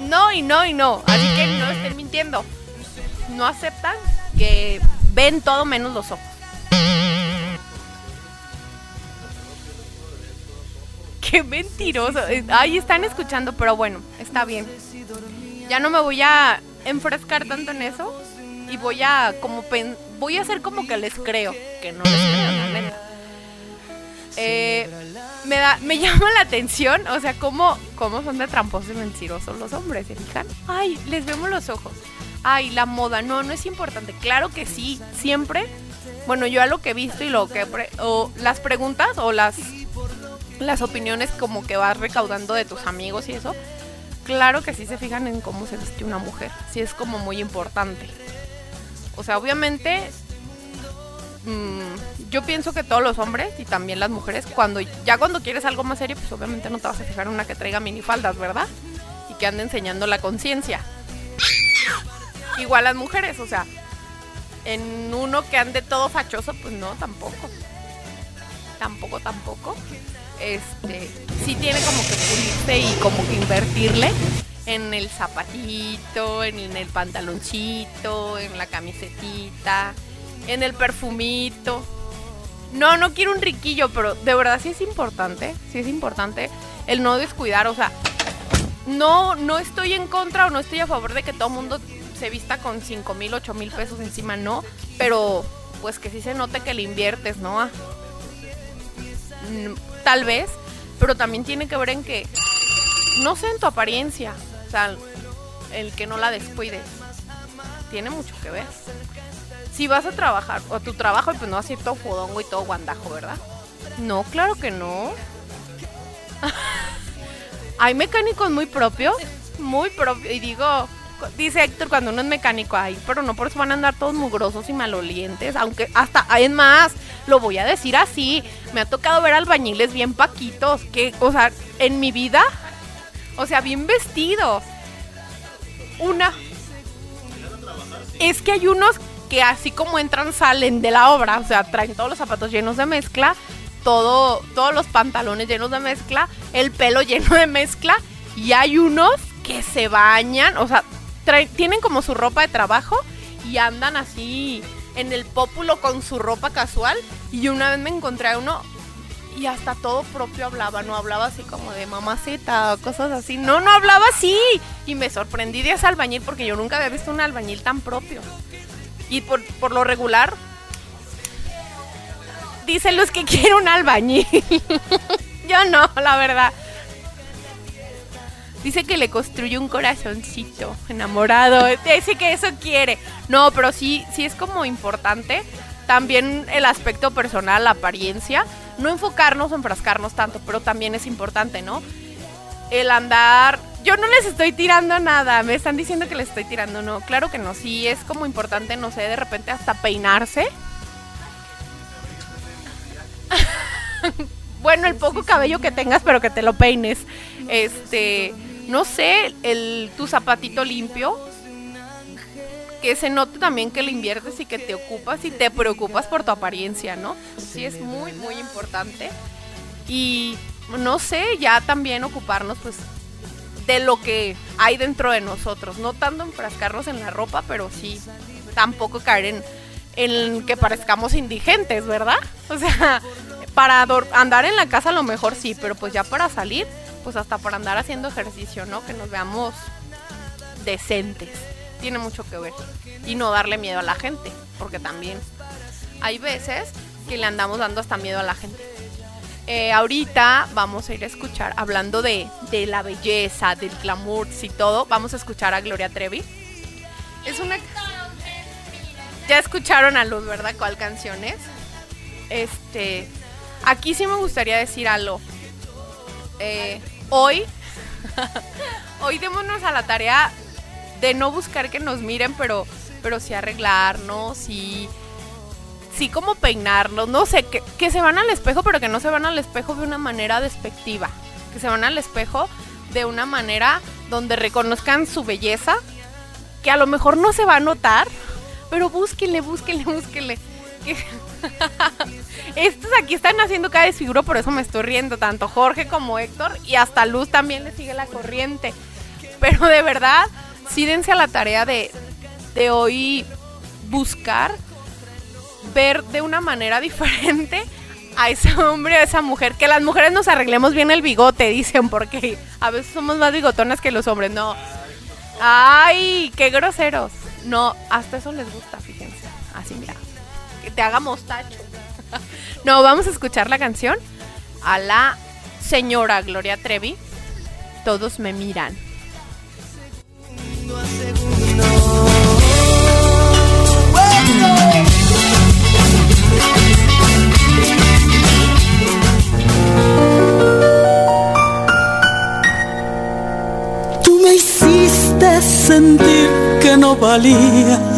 Speaker 5: No y no y no. Así que no estén mintiendo. No aceptan que ven todo menos los ojos. Qué mentiroso. Ahí están escuchando, pero bueno, está bien. Ya no me voy a enfrescar tanto en eso y voy a como pen- voy a hacer como que les creo, que no les creo, la neta. Eh, me da, me llama la atención, o sea, cómo, cómo son de tramposos y mentirosos los hombres, ¿se fijan? Ay, les vemos los ojos. Ay, la moda, no, no es importante. Claro que sí, siempre. Bueno, yo a lo que he visto y lo que pre- o las preguntas o las las opiniones como que vas recaudando de tus amigos y eso, claro que sí se fijan en cómo se viste una mujer. Sí es como muy importante. O sea, obviamente mm, yo pienso que todos los hombres y también las mujeres, cuando ya cuando quieres algo más serio, pues obviamente no te vas a fijar en una que traiga minifaldas, ¿verdad? Y que ande enseñando la conciencia. Igual las mujeres, o sea, en uno que ande todo fachoso, pues no, tampoco. Tampoco, tampoco. Este, sí tiene como que pulirse y como que invertirle en el zapatito, en, el pantaloncito, en la camisetita, en el perfumito. No, no quiero un riquillo, pero de verdad sí es importante, sí es importante el no descuidar, o sea, no, no estoy en contra o no estoy a favor de que todo mundo se vista con 5 mil, 8 mil pesos encima, no, pero pues que sí se note que le inviertes, ¿no? Tal vez, pero también tiene que ver en que, no sé, en tu apariencia, o sea, el que no la descuides, tiene mucho que ver. Si vas a trabajar, o tu trabajo, pues no vas a ir todo fodongo y todo guandajo, ¿verdad? No, claro que no. Hay mecánicos muy propios, muy propios. Y digo, dice Héctor, cuando uno es mecánico, ay, pero no por eso van a andar todos mugrosos y malolientes. Aunque hasta, es más, lo voy a decir así. Me ha tocado ver albañiles bien paquitos, que, o sea, en mi vida, o sea, bien vestidos. Una. Es que hay unos que así como entran, salen de la obra. O sea, traen todos los zapatos llenos de mezcla todo, todos los pantalones llenos de mezcla, el pelo lleno de mezcla, y hay unos que se bañan, o sea, tienen como su ropa de trabajo y andan así en el pópulo con su ropa casual. Y una vez me encontré a uno y hasta todo propio hablaba, no hablaba así como de mamacita o cosas así. No, no hablaba así. Y me sorprendí de ese albañil porque yo nunca había visto un albañil tan propio. Y por, por lo regular, dicen los que quieren un albañil. Yo no, la verdad. Dice que le construye un corazoncito enamorado. Dice que eso quiere. No, pero sí, sí es como importante. También el aspecto personal, la apariencia. No enfocarnos o enfrascarnos tanto, pero también es importante, ¿no? El andar. Yo no les estoy tirando nada. Me están diciendo que les estoy tirando. No, claro que no. Sí es como importante, no sé, de repente hasta peinarse. bueno, el poco cabello que tengas, pero que te lo peines. Este, no sé, el tu zapatito limpio. que se note también que le inviertes y que te ocupas y te preocupas por tu apariencia, ¿no? Sí es muy, muy importante. Y no sé, ya también ocuparnos pues de lo que hay dentro de nosotros, no tanto enfrascarnos en la ropa, pero sí tampoco caer en, en que parezcamos indigentes, ¿verdad? O sea, para andar en la casa a lo mejor sí, pero pues ya para salir, pues hasta para andar haciendo ejercicio, ¿no? Que nos veamos decentes. Tiene mucho que ver. Y no darle miedo a la gente, porque también hay veces que le andamos dando hasta miedo a la gente. Eh, ahorita vamos a ir a escuchar, hablando de, de la belleza, del glamour y todo, vamos a escuchar a Gloria Trevi. Es una... Ya escucharon a Luz, ¿verdad? ¿Cuál canción es? Este... Aquí sí me gustaría decir algo. Eh, hoy, hoy démonos a la tarea de no buscar que nos miren, pero, pero sí arreglarnos, y sí como peinarnos, no sé, que, que se van al espejo, pero que no se van al espejo de una manera despectiva, que se van al espejo de una manera donde reconozcan su belleza, que a lo mejor no se va a notar, pero búsquenle, búsquenle, búsquenle. Estos aquí están haciendo cada desfiguro, por eso me estoy riendo, tanto Jorge como Héctor, y hasta Luz también le sigue la corriente. Pero de verdad, sídense a la tarea de, de hoy buscar ver de una manera diferente a ese hombre, a esa mujer. Que las mujeres nos arreglemos bien el bigote, dicen, porque a veces somos más bigotonas que los hombres. No. Ay, qué groseros. No, hasta eso les gusta, fíjense. Así, mira. Que te haga mostacho. No, vamos a escuchar la canción a la señora Gloria Trevi. Todos me miran.
Speaker 10: Tú me hiciste sentir que no valía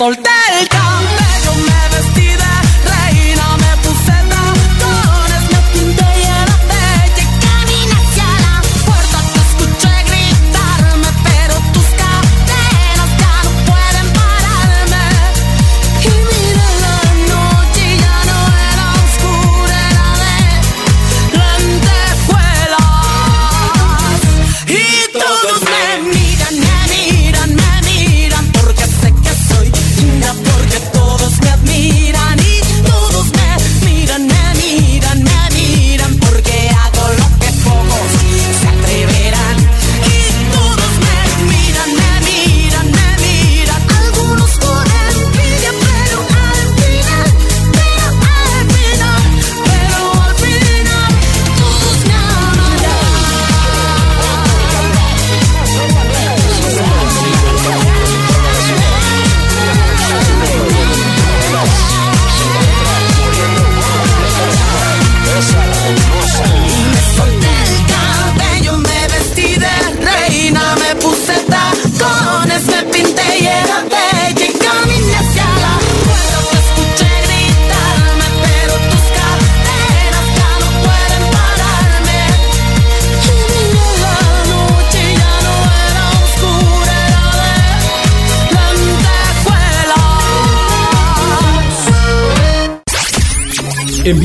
Speaker 10: solté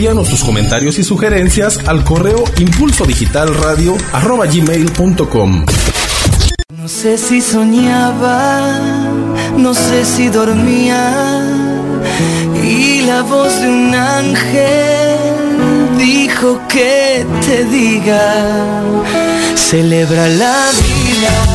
Speaker 1: Envíanos tus comentarios y sugerencias al correo impulsodigitalradio.gmail.com
Speaker 3: No sé si soñaba, no sé si dormía. Y la voz de un ángel dijo que te diga, celebra la vida.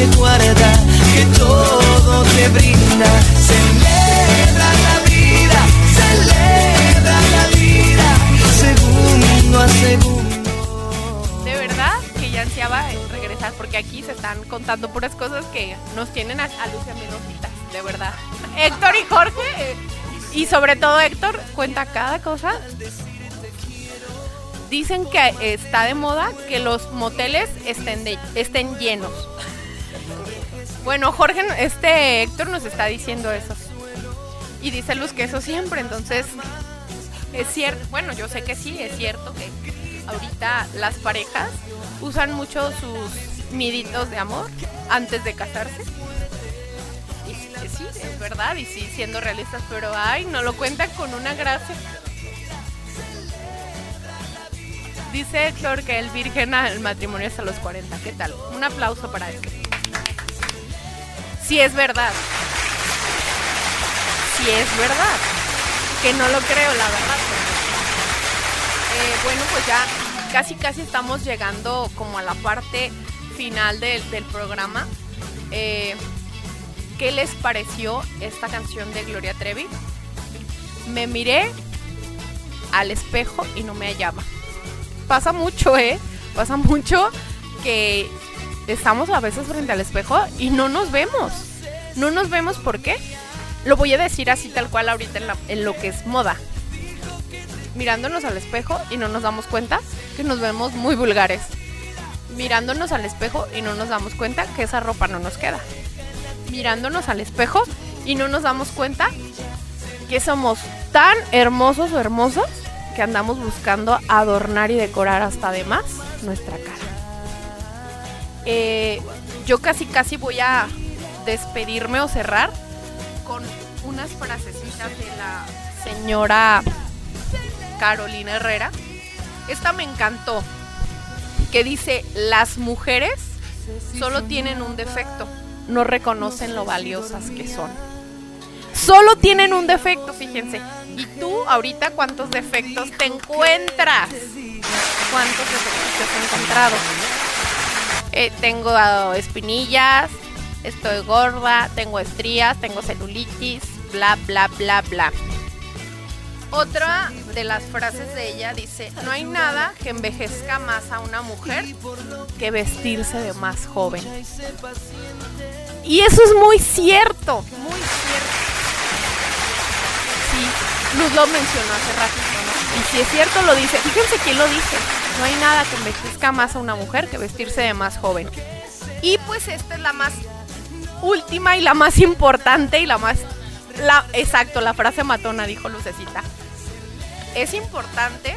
Speaker 3: Que todo te brinda. Celebra la vida, celebra la vida, segundo a segundo.
Speaker 5: De verdad que ya ansiaba regresar porque aquí se están contando puras cosas que nos tienen a, a Luz y a de verdad. Héctor y Jorge, eh, y sobre todo Héctor, cuenta cada cosa. Dicen que está de moda que los moteles estén, estén llenos. Bueno, Jorge, este Héctor nos está diciendo eso. Y dice Luz que eso siempre, entonces es cierto, bueno, yo sé que sí, es cierto que ahorita las parejas usan mucho sus niditos de amor antes de casarse. Y sí, es verdad, y sí, siendo realistas, pero ay, no lo cuentan con una gracia. Dice Héctor que el virgen al matrimonio es a los 40. ¿Qué tal? Un aplauso para él. Sí es verdad. Sí es verdad. Que no lo creo, la verdad. Eh, bueno, pues ya casi casi estamos llegando como a la parte final del, del programa. Eh, ¿Qué les pareció esta canción de Gloria Trevi? Me miré al espejo y no me hallaba. Pasa mucho, ¿eh? Pasa mucho que estamos a veces frente al espejo y no nos vemos. No nos vemos, ¿por qué? Lo voy a decir así tal cual ahorita en, en lo que es moda. Mirándonos al espejo y no nos damos cuenta que nos vemos muy vulgares. Mirándonos al espejo y no nos damos cuenta que esa ropa no nos queda. Mirándonos al espejo y no nos damos cuenta que somos tan hermosos o hermosas que andamos buscando adornar y decorar hasta de más nuestra cara. Eh, yo casi casi voy a despedirme o cerrar con unas frasecitas de la señora Carolina Herrera. Esta me encantó, que dice, las mujeres solo tienen un defecto, no reconocen lo valiosas que son. Solo tienen un defecto, fíjense. ¿Y tú ahorita cuántos defectos te encuentras? ¿Cuántos defectos te has encontrado? Eh, tengo espinillas, estoy gorda, tengo estrías, tengo celulitis, bla, bla, bla, bla. Otra de las frases de ella dice, no hay nada que envejezca más a una mujer que vestirse de más joven. Y eso es muy cierto, muy cierto. Sí, Luz lo mencionó hace ratito, ¿no? Y si es cierto lo dice, fíjense quién lo dice. No hay nada que envejezca más a una mujer que vestirse de más joven. Y pues esta es la más última y la más importante y la más... Exacto, la frase matona, dijo Lucecita. Es importante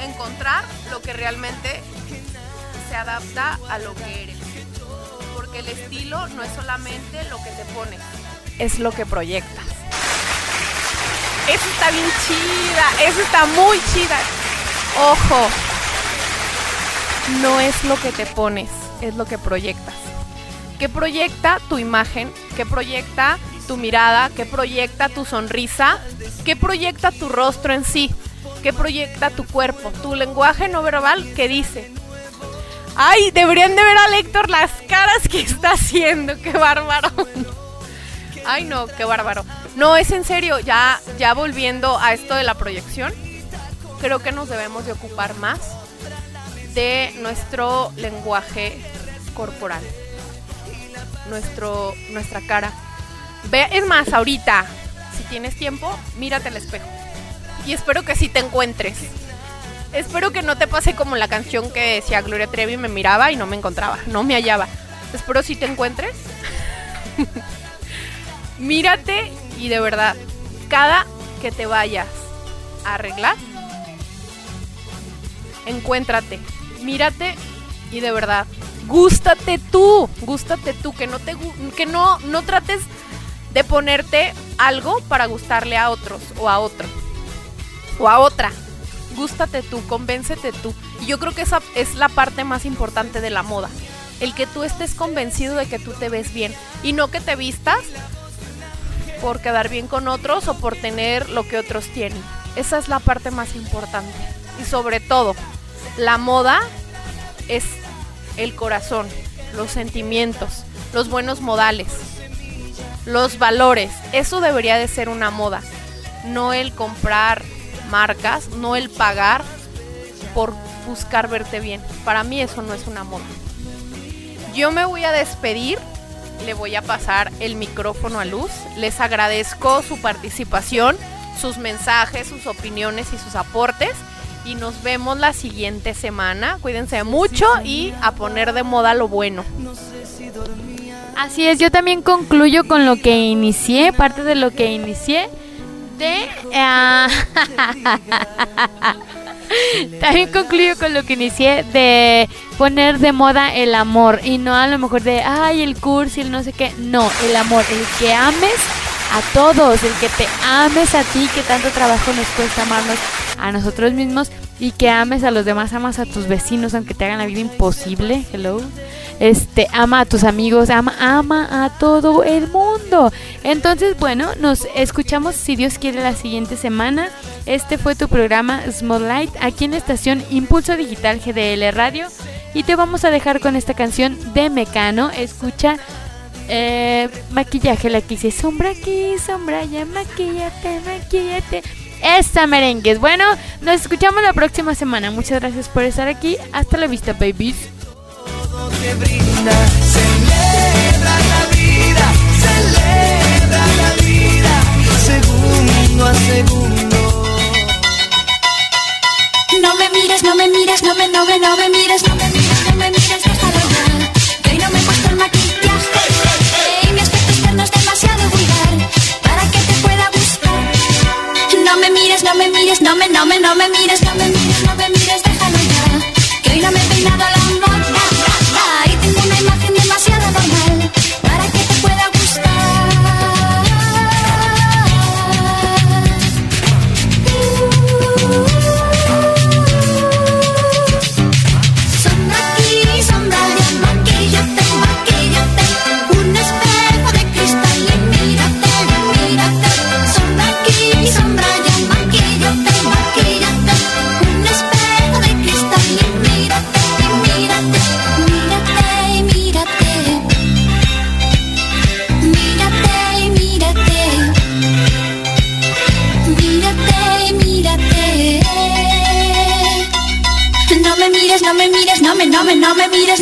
Speaker 5: encontrar lo que realmente se adapta a lo que eres. Porque el estilo no es solamente lo que te pones, es lo que proyectas. Eso está bien chida, eso está muy chida. Ojo, no es lo que te pones, es lo que proyectas. ¿Qué proyecta tu imagen? ¿Qué proyecta tu mirada? ¿Qué proyecta tu sonrisa? ¿Qué proyecta tu rostro en sí? ¿Qué proyecta tu cuerpo? Tu lenguaje no verbal, ¿qué dice? Ay, deberían de ver a Héctor las caras que está haciendo, qué bárbaro. Ay, no, qué bárbaro. No, es en serio, ya, ya volviendo a esto de la proyección. creo que nos debemos de ocupar más de nuestro lenguaje corporal, nuestro, nuestra cara. Ve, es más, ahorita, si tienes tiempo, mírate al espejo. Y espero que sí te encuentres. Espero que no te pase como la canción que decía Gloria Trevi, me miraba y no me encontraba, no me hallaba. Espero si te encuentres. Mírate y de verdad, cada que te vayas a arreglar, encuéntrate, mírate y de verdad, gústate tú, gústate tú, que no te que no no trates de ponerte algo para gustarle a otros o a otro o a otra. Gústate tú, convéncete tú. Y yo creo que esa es la parte más importante de la moda. El que tú estés convencido de que tú te ves bien y no que te vistas por quedar bien con otros o por tener lo que otros tienen. Esa es la parte más importante. Y sobre todo, la moda es el corazón, los sentimientos, los buenos modales, los valores. Eso debería de ser una moda. No el comprar marcas, no el pagar por buscar verte bien. Para mí eso no es una moda. Yo me voy a despedir, le voy a pasar el micrófono a Luz. Les agradezco su participación, sus mensajes, sus opiniones y sus aportes. Y nos vemos la siguiente semana. Cuídense mucho y a poner de moda lo bueno.
Speaker 4: Así es, yo también concluyo con lo que inicié, parte de lo que inicié de... ah, también concluyo con lo que inicié de poner de moda el amor y no a lo mejor de, ay, el curso y el no sé qué. No, el amor, el que ames a todos, el que te ames a ti, que tanto trabajo nos cuesta amarnos a nosotros mismos y que ames a los demás, amas a tus vecinos aunque te hagan la vida imposible. Hello este ama a tus amigos, ama, ama a todo el mundo. Entonces, bueno, nos escuchamos si Dios quiere la siguiente semana. Este fue tu programa Small Light aquí en estación Impulso Digital GDL Radio y te vamos a dejar con esta canción de Mecano. Escucha eh, maquillaje, la que dice sombra aquí, sombra ya, maquillate, maquillate. Esta merengues. Bueno, nos escuchamos la próxima semana. Muchas gracias por estar aquí. Hasta la vista, babies.
Speaker 3: que brinda. Celebra la vida, celebra la vida, segundo a segundo.
Speaker 8: No me mires, no me mires, no me, no me, no me mires, no me mires, no me mires, déjalo ya. Que hoy no me he puesto el maquillaje. Y mi aspecto externo es demasiado vulgar para que te pueda gustar. No me mires, no me mires, no me, no me, no me mires, no me mires, no me mires, no me
Speaker 1: mires